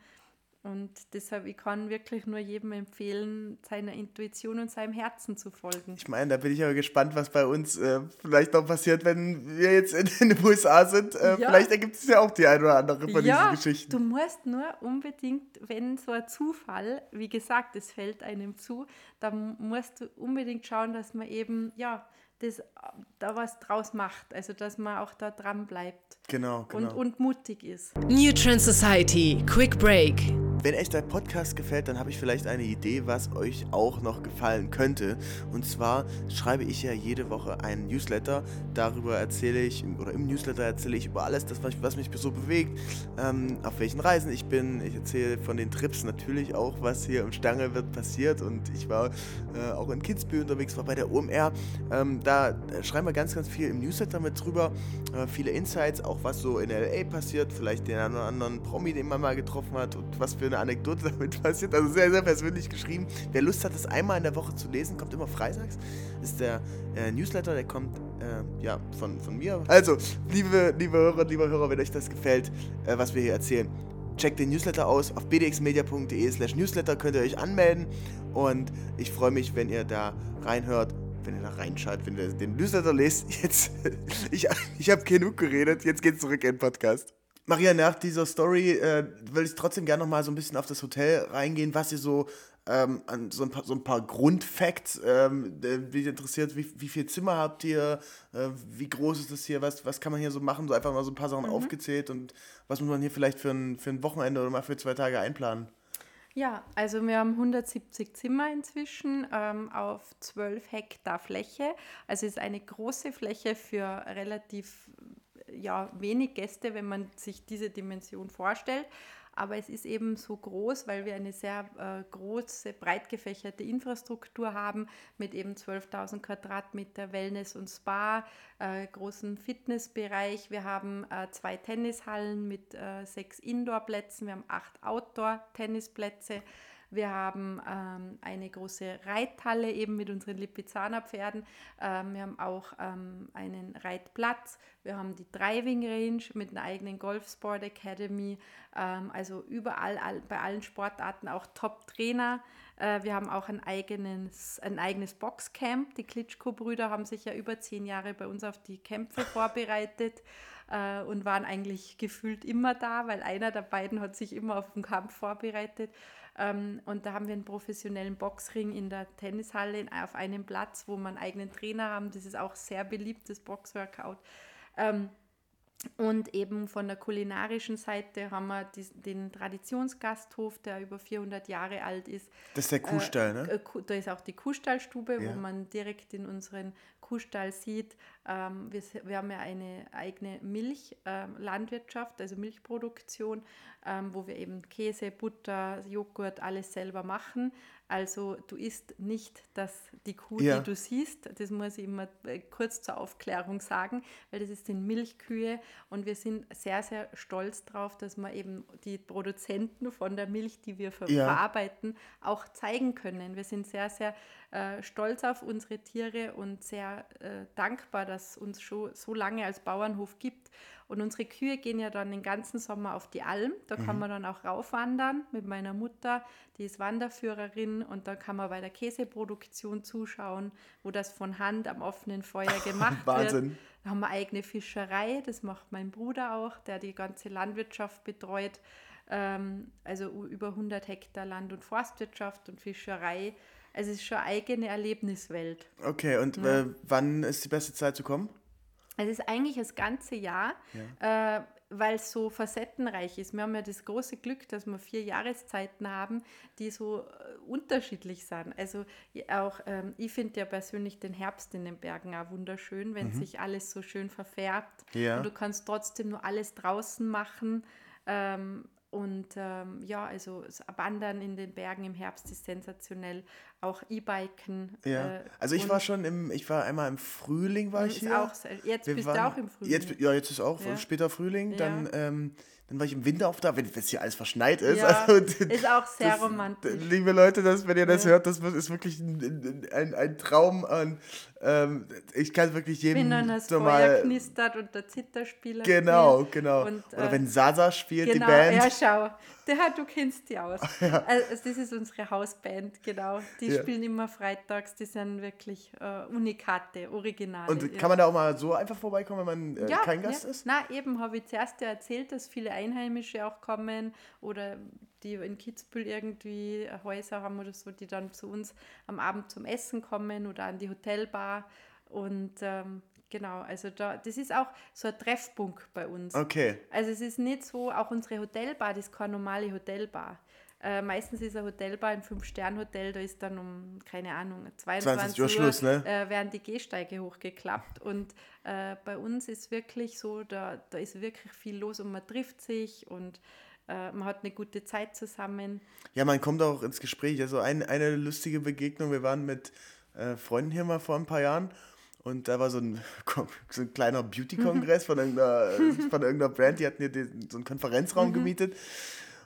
und deshalb, ich kann wirklich nur jedem empfehlen, seiner Intuition und seinem Herzen zu folgen. Ich meine, da bin ich aber gespannt, was bei uns äh, vielleicht noch passiert, wenn wir jetzt in, in den USA sind. Äh, ja. Vielleicht ergibt es ja auch die eine oder andere von ja, diesen Geschichten. Du musst nur unbedingt, wenn so ein Zufall, wie gesagt, es fällt einem zu, dann musst du unbedingt schauen, dass man eben, ja, das, da was draus macht. Also, dass man auch da dran bleibt. Genau, genau. Und, und mutig ist. New Trend Society, Quick Break. Wenn euch der Podcast gefällt, dann habe ich vielleicht eine Idee, was euch auch noch gefallen könnte. Und zwar schreibe ich ja jede Woche einen Newsletter. Darüber erzähle ich, oder im Newsletter erzähle ich über alles, das, was mich so bewegt, ähm, auf welchen Reisen ich bin. Ich erzähle von den Trips natürlich auch, was hier im Stange wird passiert. Und ich war äh, auch in Kitzbühel unterwegs, war bei der OMR. Ähm, da schreiben wir ganz, ganz viel im Newsletter mit drüber. Äh, viele Insights, auch was so in LA passiert, vielleicht den einen oder anderen Promi, den man mal getroffen hat und was für eine Anekdote damit passiert. Also sehr, sehr persönlich geschrieben. Wer Lust hat, das einmal in der Woche zu lesen, kommt immer freitags. Ist der äh, Newsletter, der kommt äh, ja, von, von mir. Also, liebe, liebe Hörer, liebe Hörer, wenn euch das gefällt, äh, was wir hier erzählen, checkt den Newsletter aus. Auf bdxmedia.de slash newsletter könnt ihr euch anmelden. Und ich freue mich, wenn ihr da reinhört wenn ihr da reinschaut, wenn ihr den Newsletter lest. Jetzt, ich, ich habe genug geredet, jetzt geht's zurück in den Podcast. Maria, nach dieser Story äh, will ich trotzdem gerne noch mal so ein bisschen auf das Hotel reingehen, was ihr so ähm, an so ein paar, so ein paar Grundfacts, ähm, mich interessiert, wie, wie viele Zimmer habt ihr, äh, wie groß ist das hier, was, was kann man hier so machen, so einfach mal so ein paar Sachen mhm. aufgezählt und was muss man hier vielleicht für ein, für ein Wochenende oder mal für zwei Tage einplanen? Ja, also wir haben 170 Zimmer inzwischen ähm, auf 12 Hektar Fläche. Also es ist eine große Fläche für relativ ja, wenig Gäste, wenn man sich diese Dimension vorstellt. Aber es ist eben so groß, weil wir eine sehr äh, große, breit gefächerte Infrastruktur haben mit eben 12.000 Quadratmeter Wellness und Spa, äh, großen Fitnessbereich. Wir haben äh, zwei Tennishallen mit äh, sechs Indoorplätzen. Wir haben acht Outdoor-Tennisplätze. Wir haben ähm, eine große Reithalle eben mit unseren Lipizzaner-Pferden. Ähm, wir haben auch ähm, einen Reitplatz. Wir haben die Driving Range mit einer eigenen Golfsport Academy. Ähm, also überall, all, bei allen Sportarten auch Top-Trainer. Äh, wir haben auch ein eigenes, ein eigenes Boxcamp. Die Klitschko-Brüder haben sich ja über zehn Jahre bei uns auf die Kämpfe vorbereitet äh, und waren eigentlich gefühlt immer da, weil einer der beiden hat sich immer auf den Kampf vorbereitet. Ähm, und da haben wir einen professionellen Boxring in der Tennishalle auf einem Platz, wo wir einen eigenen Trainer haben. Das ist auch sehr beliebtes Boxworkout. Ähm, und eben von der kulinarischen Seite haben wir den Traditionsgasthof, der über 400 Jahre alt ist. Das ist der Kuhstall, ne? Äh, da ist auch die Kuhstallstube, ja. wo man direkt in unseren Kuhstall sieht. Ähm, wir, wir, haben ja eine eigene Milchlandwirtschaft, also Milchproduktion, ähm, wo wir eben Käse, Butter, Joghurt, alles selber machen. Also du isst nicht das, die Kuh, ja. die du siehst. Das muss ich immer äh, kurz zur Aufklärung sagen, weil das ist sind Milchkühe und wir sind sehr, sehr stolz darauf, dass wir eben die Produzenten von der Milch, die wir ver ja. verarbeiten, auch zeigen können. Wir sind sehr, sehr äh, stolz auf unsere Tiere und sehr äh, dankbar, dass es uns schon so lange als Bauernhof gibt. Und unsere Kühe gehen ja dann den ganzen Sommer auf die Alm. Da mhm. kann man dann auch raufwandern mit meiner Mutter. Die ist Wanderführerin und da kann man bei der Käseproduktion zuschauen, wo das von Hand am offenen Feuer gemacht Wahnsinn. wird. Da haben wir eigene Fischerei. Das macht mein Bruder auch, der die ganze Landwirtschaft betreut. Ähm, also über 100 Hektar Land- und Forstwirtschaft und Fischerei es ist schon eine eigene Erlebniswelt. Okay, und ja. äh, wann ist die beste Zeit zu kommen? Es ist eigentlich das ganze Jahr, ja. äh, weil es so facettenreich ist. Wir haben ja das große Glück, dass wir vier Jahreszeiten haben, die so äh, unterschiedlich sind. Also auch, ähm, ich finde ja persönlich den Herbst in den Bergen auch wunderschön, wenn mhm. sich alles so schön verfärbt. Ja. Und du kannst trotzdem nur alles draußen machen. Ähm, und ähm, ja, also Wandern in den Bergen im Herbst ist sensationell. Auch E-Biken. Ja. Äh, also ich war schon im, ich war einmal im Frühling war ich hier. Auch, jetzt Wir bist waren, du auch im Frühling. Jetzt, ja, jetzt ist auch ja. später Frühling. Dann ähm, dann war ich im Winter auf da, wenn es hier alles verschneit ist. Ja, also, ist auch sehr das, romantisch. Liebe Leute, das, wenn ihr das ja. hört, das ist wirklich ein, ein, ein Traum an. Ähm, ich kann wirklich jedem wenn das so Feuer mal, knistert und der Zitterspieler Genau, spielt. genau. Und, Oder äh, wenn Sasa spielt, genau, die Band. Ja, schau. Der, du kennst die aus. Ja. Also, das ist unsere Hausband, genau. Die ja. spielen immer freitags, die sind wirklich äh, Unikate, Originale. Und kann man da auch mal so einfach vorbeikommen, wenn man äh, kein Gast ist? Na, eben habe ich zuerst ja erzählt, dass viele Einheimische auch kommen oder die in Kitzbühel irgendwie Häuser haben oder so, die dann zu uns am Abend zum Essen kommen oder an die Hotelbar. Und ähm, genau, also da, das ist auch so ein Treffpunkt bei uns. Okay. Also es ist nicht so, auch unsere Hotelbar, das ist keine normale Hotelbar. Äh, meistens ist ein Hotelbar ein Fünf-Stern-Hotel, da ist dann um, keine Ahnung, 22 Uhr, Uhr Schluss, ne? äh, werden die Gehsteige hochgeklappt. Und äh, bei uns ist wirklich so, da, da ist wirklich viel los und man trifft sich und äh, man hat eine gute Zeit zusammen. Ja, man kommt auch ins Gespräch. Also ein, eine lustige Begegnung, wir waren mit äh, Freunden hier mal vor ein paar Jahren und da war so ein, so ein kleiner Beauty-Kongress von, irgendeiner, von irgendeiner Brand, die hatten hier den, so einen Konferenzraum mhm. gemietet.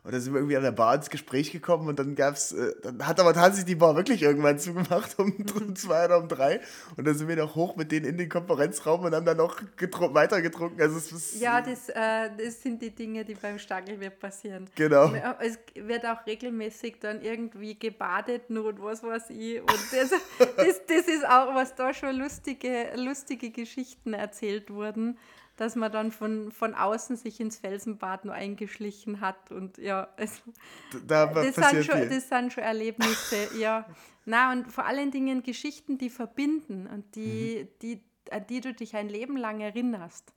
Und da sind wir irgendwie an der Bar ins Gespräch gekommen und dann gab's, äh, dann hat aber tatsächlich die Bar wirklich irgendwann zugemacht um, um zwei oder um drei. Und dann sind wir noch hoch mit denen in den Konferenzraum und haben dann noch weiter getrunken. Also es ist, ja, das, äh, das sind die Dinge, die beim Stagelwirt passieren. Genau. Es wird auch regelmäßig dann irgendwie gebadet nur und was weiß ich. Und das, das, das ist auch, was da schon lustige, lustige Geschichten erzählt wurden dass man dann von, von außen sich ins Felsenbad nur eingeschlichen hat und ja, also, da das, sind schon, das sind schon Erlebnisse, ja. Na, und vor allen Dingen Geschichten, die verbinden und die, mhm. die, an die du dich ein Leben lang erinnerst.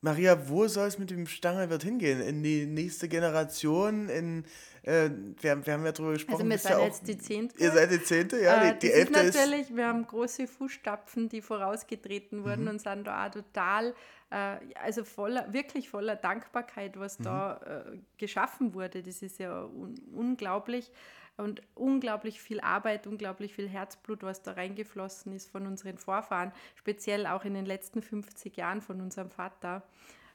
Maria, wo soll es mit dem Stangelwirt hingehen? In die nächste Generation? In, äh, wir, wir haben ja darüber gesprochen. Also wir sind ja jetzt die Zehnte. Ihr seid die Zehnte, ja. Äh, die, die Elfte ist natürlich, wir haben große Fußstapfen, die vorausgetreten wurden mhm. und sind da auch total also voller, wirklich voller Dankbarkeit, was mhm. da äh, geschaffen wurde. Das ist ja un unglaublich und unglaublich viel Arbeit, unglaublich viel Herzblut, was da reingeflossen ist von unseren Vorfahren, speziell auch in den letzten 50 Jahren von unserem Vater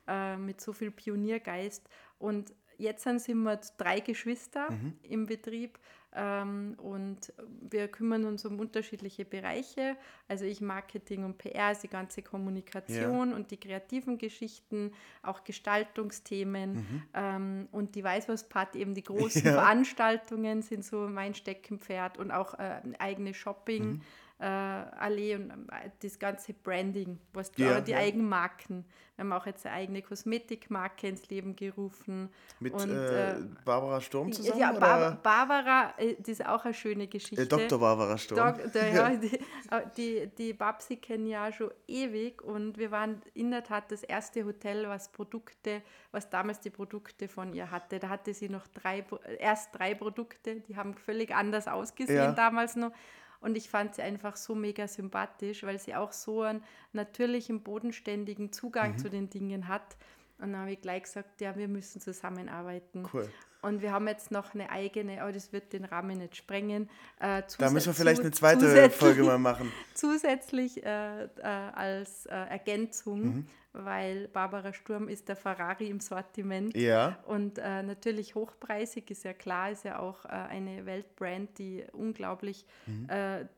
äh, mit so viel Pioniergeist. Und jetzt sind wir drei Geschwister mhm. im Betrieb und wir kümmern uns um unterschiedliche Bereiche. Also ich Marketing und PR, also die ganze Kommunikation ja. und die kreativen Geschichten, auch Gestaltungsthemen mhm. ähm, und die Weißwurstparty, eben die großen ja. Veranstaltungen sind so mein Steckenpferd und auch äh, eigene Shopping. Mhm äh, Allee und äh, das ganze Branding, was ja, die ja. Eigenmarken. Wir haben auch jetzt eine eigene Kosmetikmarke ins Leben gerufen. Mit und, äh, Barbara Sturm zusammen? Ja, Bar Barbara, äh, das ist auch eine schöne Geschichte. Äh, Dr. Barbara Sturm. Dok ja, die, die, die Babsi kennen ja schon ewig und wir waren in der Tat das erste Hotel, was Produkte, was damals die Produkte von ihr hatte. Da hatte sie noch drei, erst drei Produkte, die haben völlig anders ausgesehen damals noch. Und ich fand sie einfach so mega sympathisch, weil sie auch so einen natürlichen, bodenständigen Zugang mhm. zu den Dingen hat. Und dann habe ich gleich gesagt, ja, wir müssen zusammenarbeiten. Cool. Und wir haben jetzt noch eine eigene, aber das wird den Rahmen nicht sprengen. Äh, da müssen wir vielleicht eine zweite Folge mal machen. Zusätzlich äh, äh, als äh, Ergänzung, mhm. Weil Barbara Sturm ist der Ferrari im Sortiment. Ja. Und äh, natürlich hochpreisig, ist ja klar, ist ja auch äh, eine Weltbrand, die unglaublich mhm.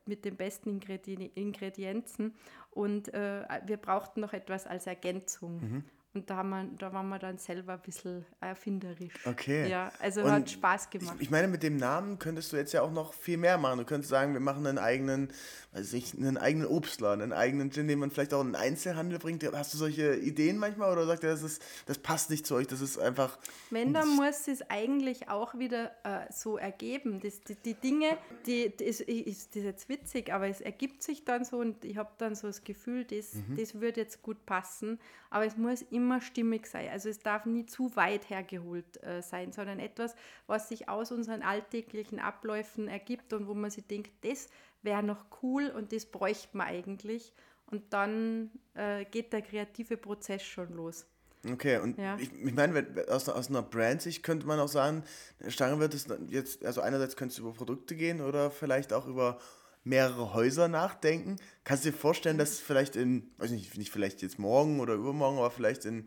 mit den besten Ingredi Ingredienzen. Und wir brauchten noch etwas als Ergänzung. Mhm. Und da, haben wir, da waren wir dann selber ein bisschen erfinderisch. Okay. Ja, also Und hat Spaß gemacht. Ich, ich meine, mit dem Namen könntest du jetzt ja auch noch viel mehr machen. Du könntest sagen, wir machen einen eigenen, weiß ich, einen eigenen Obstladen, einen eigenen Gin, den man vielleicht auch in den Einzelhandel bringt. Hast du solche Ideen manchmal oder sagt er, das, ist, das passt nicht zu euch, das ist einfach. Wenn, dann muss es eigentlich auch wieder äh, so ergeben. Das, die, die Dinge, die, das ist, das ist jetzt witzig, aber es ergibt sich dann so und ich habe dann so das Gefühl, das, Mhm. das würde jetzt gut passen. Aber es muss immer stimmig sein. Also es darf nie zu weit hergeholt äh, sein, sondern etwas, was sich aus unseren alltäglichen Abläufen ergibt und wo man sich denkt, das wäre noch cool und das bräuchte man eigentlich. Und dann äh, geht der kreative Prozess schon los. Okay, und Ja. ich, ich meine, aus, aus einer Brand-Sicht könnte man auch sagen, Stange wird es jetzt, also einerseits könnte es über Produkte gehen oder vielleicht auch über mehrere Häuser nachdenken. Kannst du dir vorstellen, dass vielleicht in, weiß nicht, nicht vielleicht jetzt morgen oder übermorgen, aber vielleicht in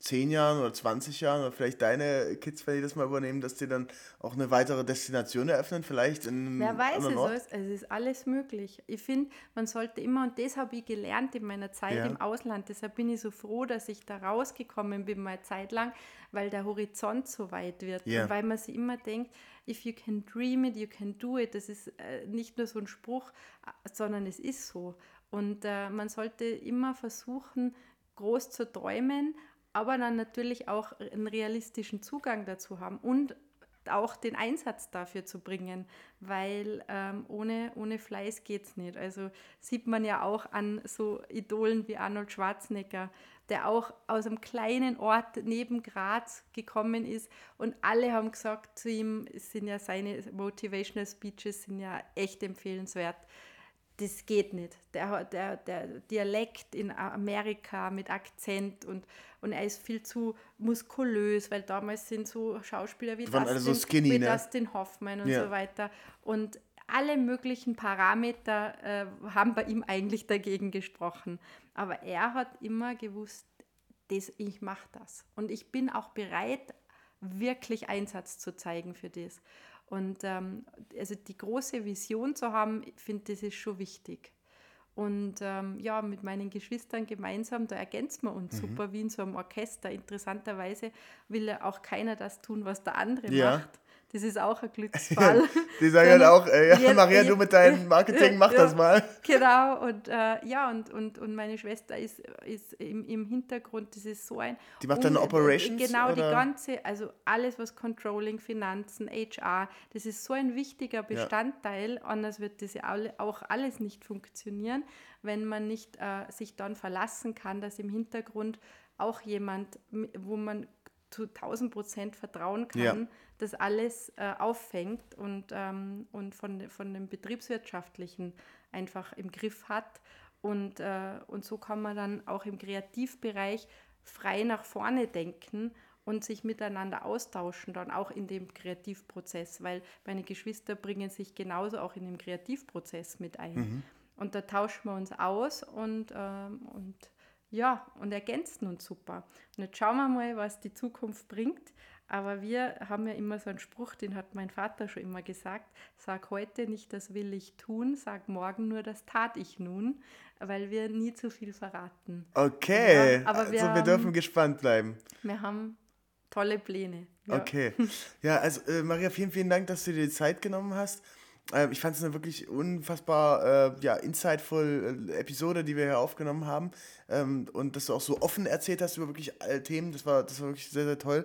10 Jahren oder 20 Jahren oder vielleicht deine Kids, wenn die das mal übernehmen, dass die dann auch eine weitere Destination eröffnen, vielleicht in Wer weiß es, Ort? alles, es ist alles möglich. Ich finde, man sollte immer, und das habe ich gelernt in meiner Zeit Ja. im Ausland, deshalb bin ich so froh, dass ich da rausgekommen bin, mal Zeit lang, weil der Horizont so weit wird. Ja. Und weil man sich immer denkt, if you can dream it, you can do it. Das ist äh, nicht nur so ein Spruch, äh, sondern es ist so. Und äh, man sollte immer versuchen, groß zu träumen, aber dann natürlich auch einen realistischen Zugang dazu haben und auch den Einsatz dafür zu bringen, weil ähm, ohne, ohne Fleiß geht es nicht. Also sieht man ja auch an so Idolen wie Arnold Schwarzenegger, der auch aus einem kleinen Ort neben Graz gekommen ist und alle haben gesagt zu ihm, sind ja seine Motivational Speeches sind ja echt empfehlenswert das geht nicht. Der, der, der Dialekt in Amerika mit Akzent und, und er ist viel zu muskulös, weil damals sind so Schauspieler wie, Dustin, skinny, wie ne? Dustin Hoffman und Ja. so weiter. Und alle möglichen Parameter äh, haben bei ihm eigentlich dagegen gesprochen. Aber er hat immer gewusst, das, ich mache das. Und ich bin auch bereit, wirklich Einsatz zu zeigen für das. Und ähm, also die große Vision zu haben, ich finde, das ist schon wichtig. Und ähm, ja, mit meinen Geschwistern gemeinsam, da ergänzt man uns super wie in so einem Orchester. Interessanterweise will ja auch keiner das tun, was der andere Ja. macht. Das ist auch ein Glücksfall. Die sagen dann auch, äh, ja, Je- Maria, je- du mit deinem Marketing, mach Ja. das mal. Genau, und äh, ja, und, und, und meine Schwester ist, ist im, im Hintergrund, das ist so ein. Die macht dann Operations, Genau, oder? die ganze, also alles, was Controlling, Finanzen, HR, das ist so ein wichtiger Bestandteil, anders wird das ja auch alles nicht funktionieren, wenn man nicht äh, sich dann verlassen kann, dass im Hintergrund auch jemand, wo man zu 1000 Prozent vertrauen kann, Ja. das alles äh, auffängt und, ähm, und von, von dem Betriebswirtschaftlichen einfach im Griff hat. Und, äh, und so kann man dann auch im Kreativbereich frei nach vorne denken und sich miteinander austauschen, dann auch in dem Kreativprozess, weil meine Geschwister bringen sich genauso auch in den Kreativprozess mit ein. Und da tauschen wir uns aus und, ähm, und ja, und ergänzen uns super. Und jetzt schauen wir mal, was die Zukunft bringt. Aber wir haben ja immer so einen Spruch, den hat mein Vater schon immer gesagt: Sag heute nicht, das will ich tun, sag morgen nur, das tat ich nun, weil wir nie zu viel verraten. Okay, Ja, aber also wir wir haben- dürfen gespannt bleiben. Wir haben tolle Pläne. Ja. Okay. Ja, also äh, Maria, vielen, vielen Dank, dass du dir die Zeit genommen hast. Ähm, ich fand es eine wirklich unfassbar äh, ja, insightful äh, Episode, die wir hier aufgenommen haben. Ähm, und dass du auch so offen erzählt hast über wirklich alle Themen. Das war, das war wirklich sehr, sehr toll.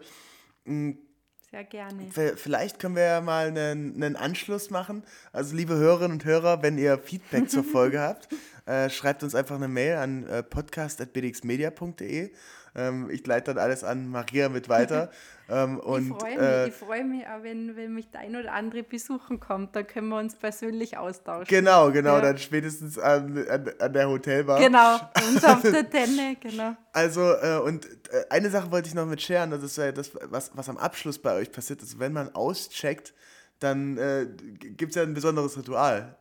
Sehr gerne. Vielleicht können wir ja mal einen, einen Anschluss machen. Also liebe Hörerinnen und Hörer, wenn ihr Feedback zur Folge habt, äh, schreibt uns einfach eine Mail an äh, podcast.bdxmedia.de. Ähm, ich leite dann alles an Maria mit weiter. Ähm, und, ich freue mich, äh, ich freu mich auch, wenn, wenn mich der ein oder andere besuchen kommt, dann können wir uns persönlich austauschen. Genau, genau, Ja. dann spätestens an, an, an der Hotelbar. Genau, uns auf der Tenne, genau. Also, äh, und äh, eine Sache wollte ich noch mit scheren, das ist ja das, was, was am Abschluss bei euch passiert ist. Wenn man auscheckt, dann äh, gibt es ja ein besonderes Ritual.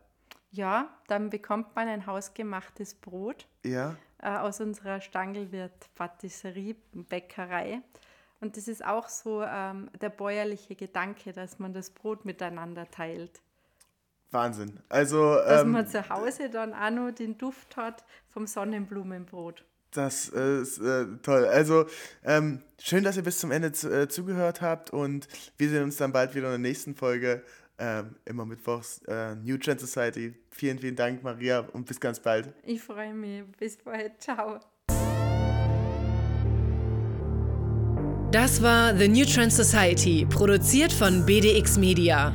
Ja, dann bekommt man ein hausgemachtes Brot Ja. Äh, aus unserer Stangelwirt Patisserie, Bäckerei. Und das ist auch so ähm, der bäuerliche Gedanke, dass man das Brot miteinander teilt. Wahnsinn. Also, Dass ähm, man zu Hause dann auch noch den Duft hat vom Sonnenblumenbrot. Das ist äh, toll. Also, ähm, schön, dass ihr bis zum Ende zu, äh, zugehört habt und wir sehen uns dann bald wieder in der nächsten Folge. Ähm, immer mittwochs, äh, New Trend Society. Vielen, vielen Dank, Maria, und bis ganz bald. Ich freue mich. Bis bald. Ciao. Das war The New Trend Society, produziert von BDX Media.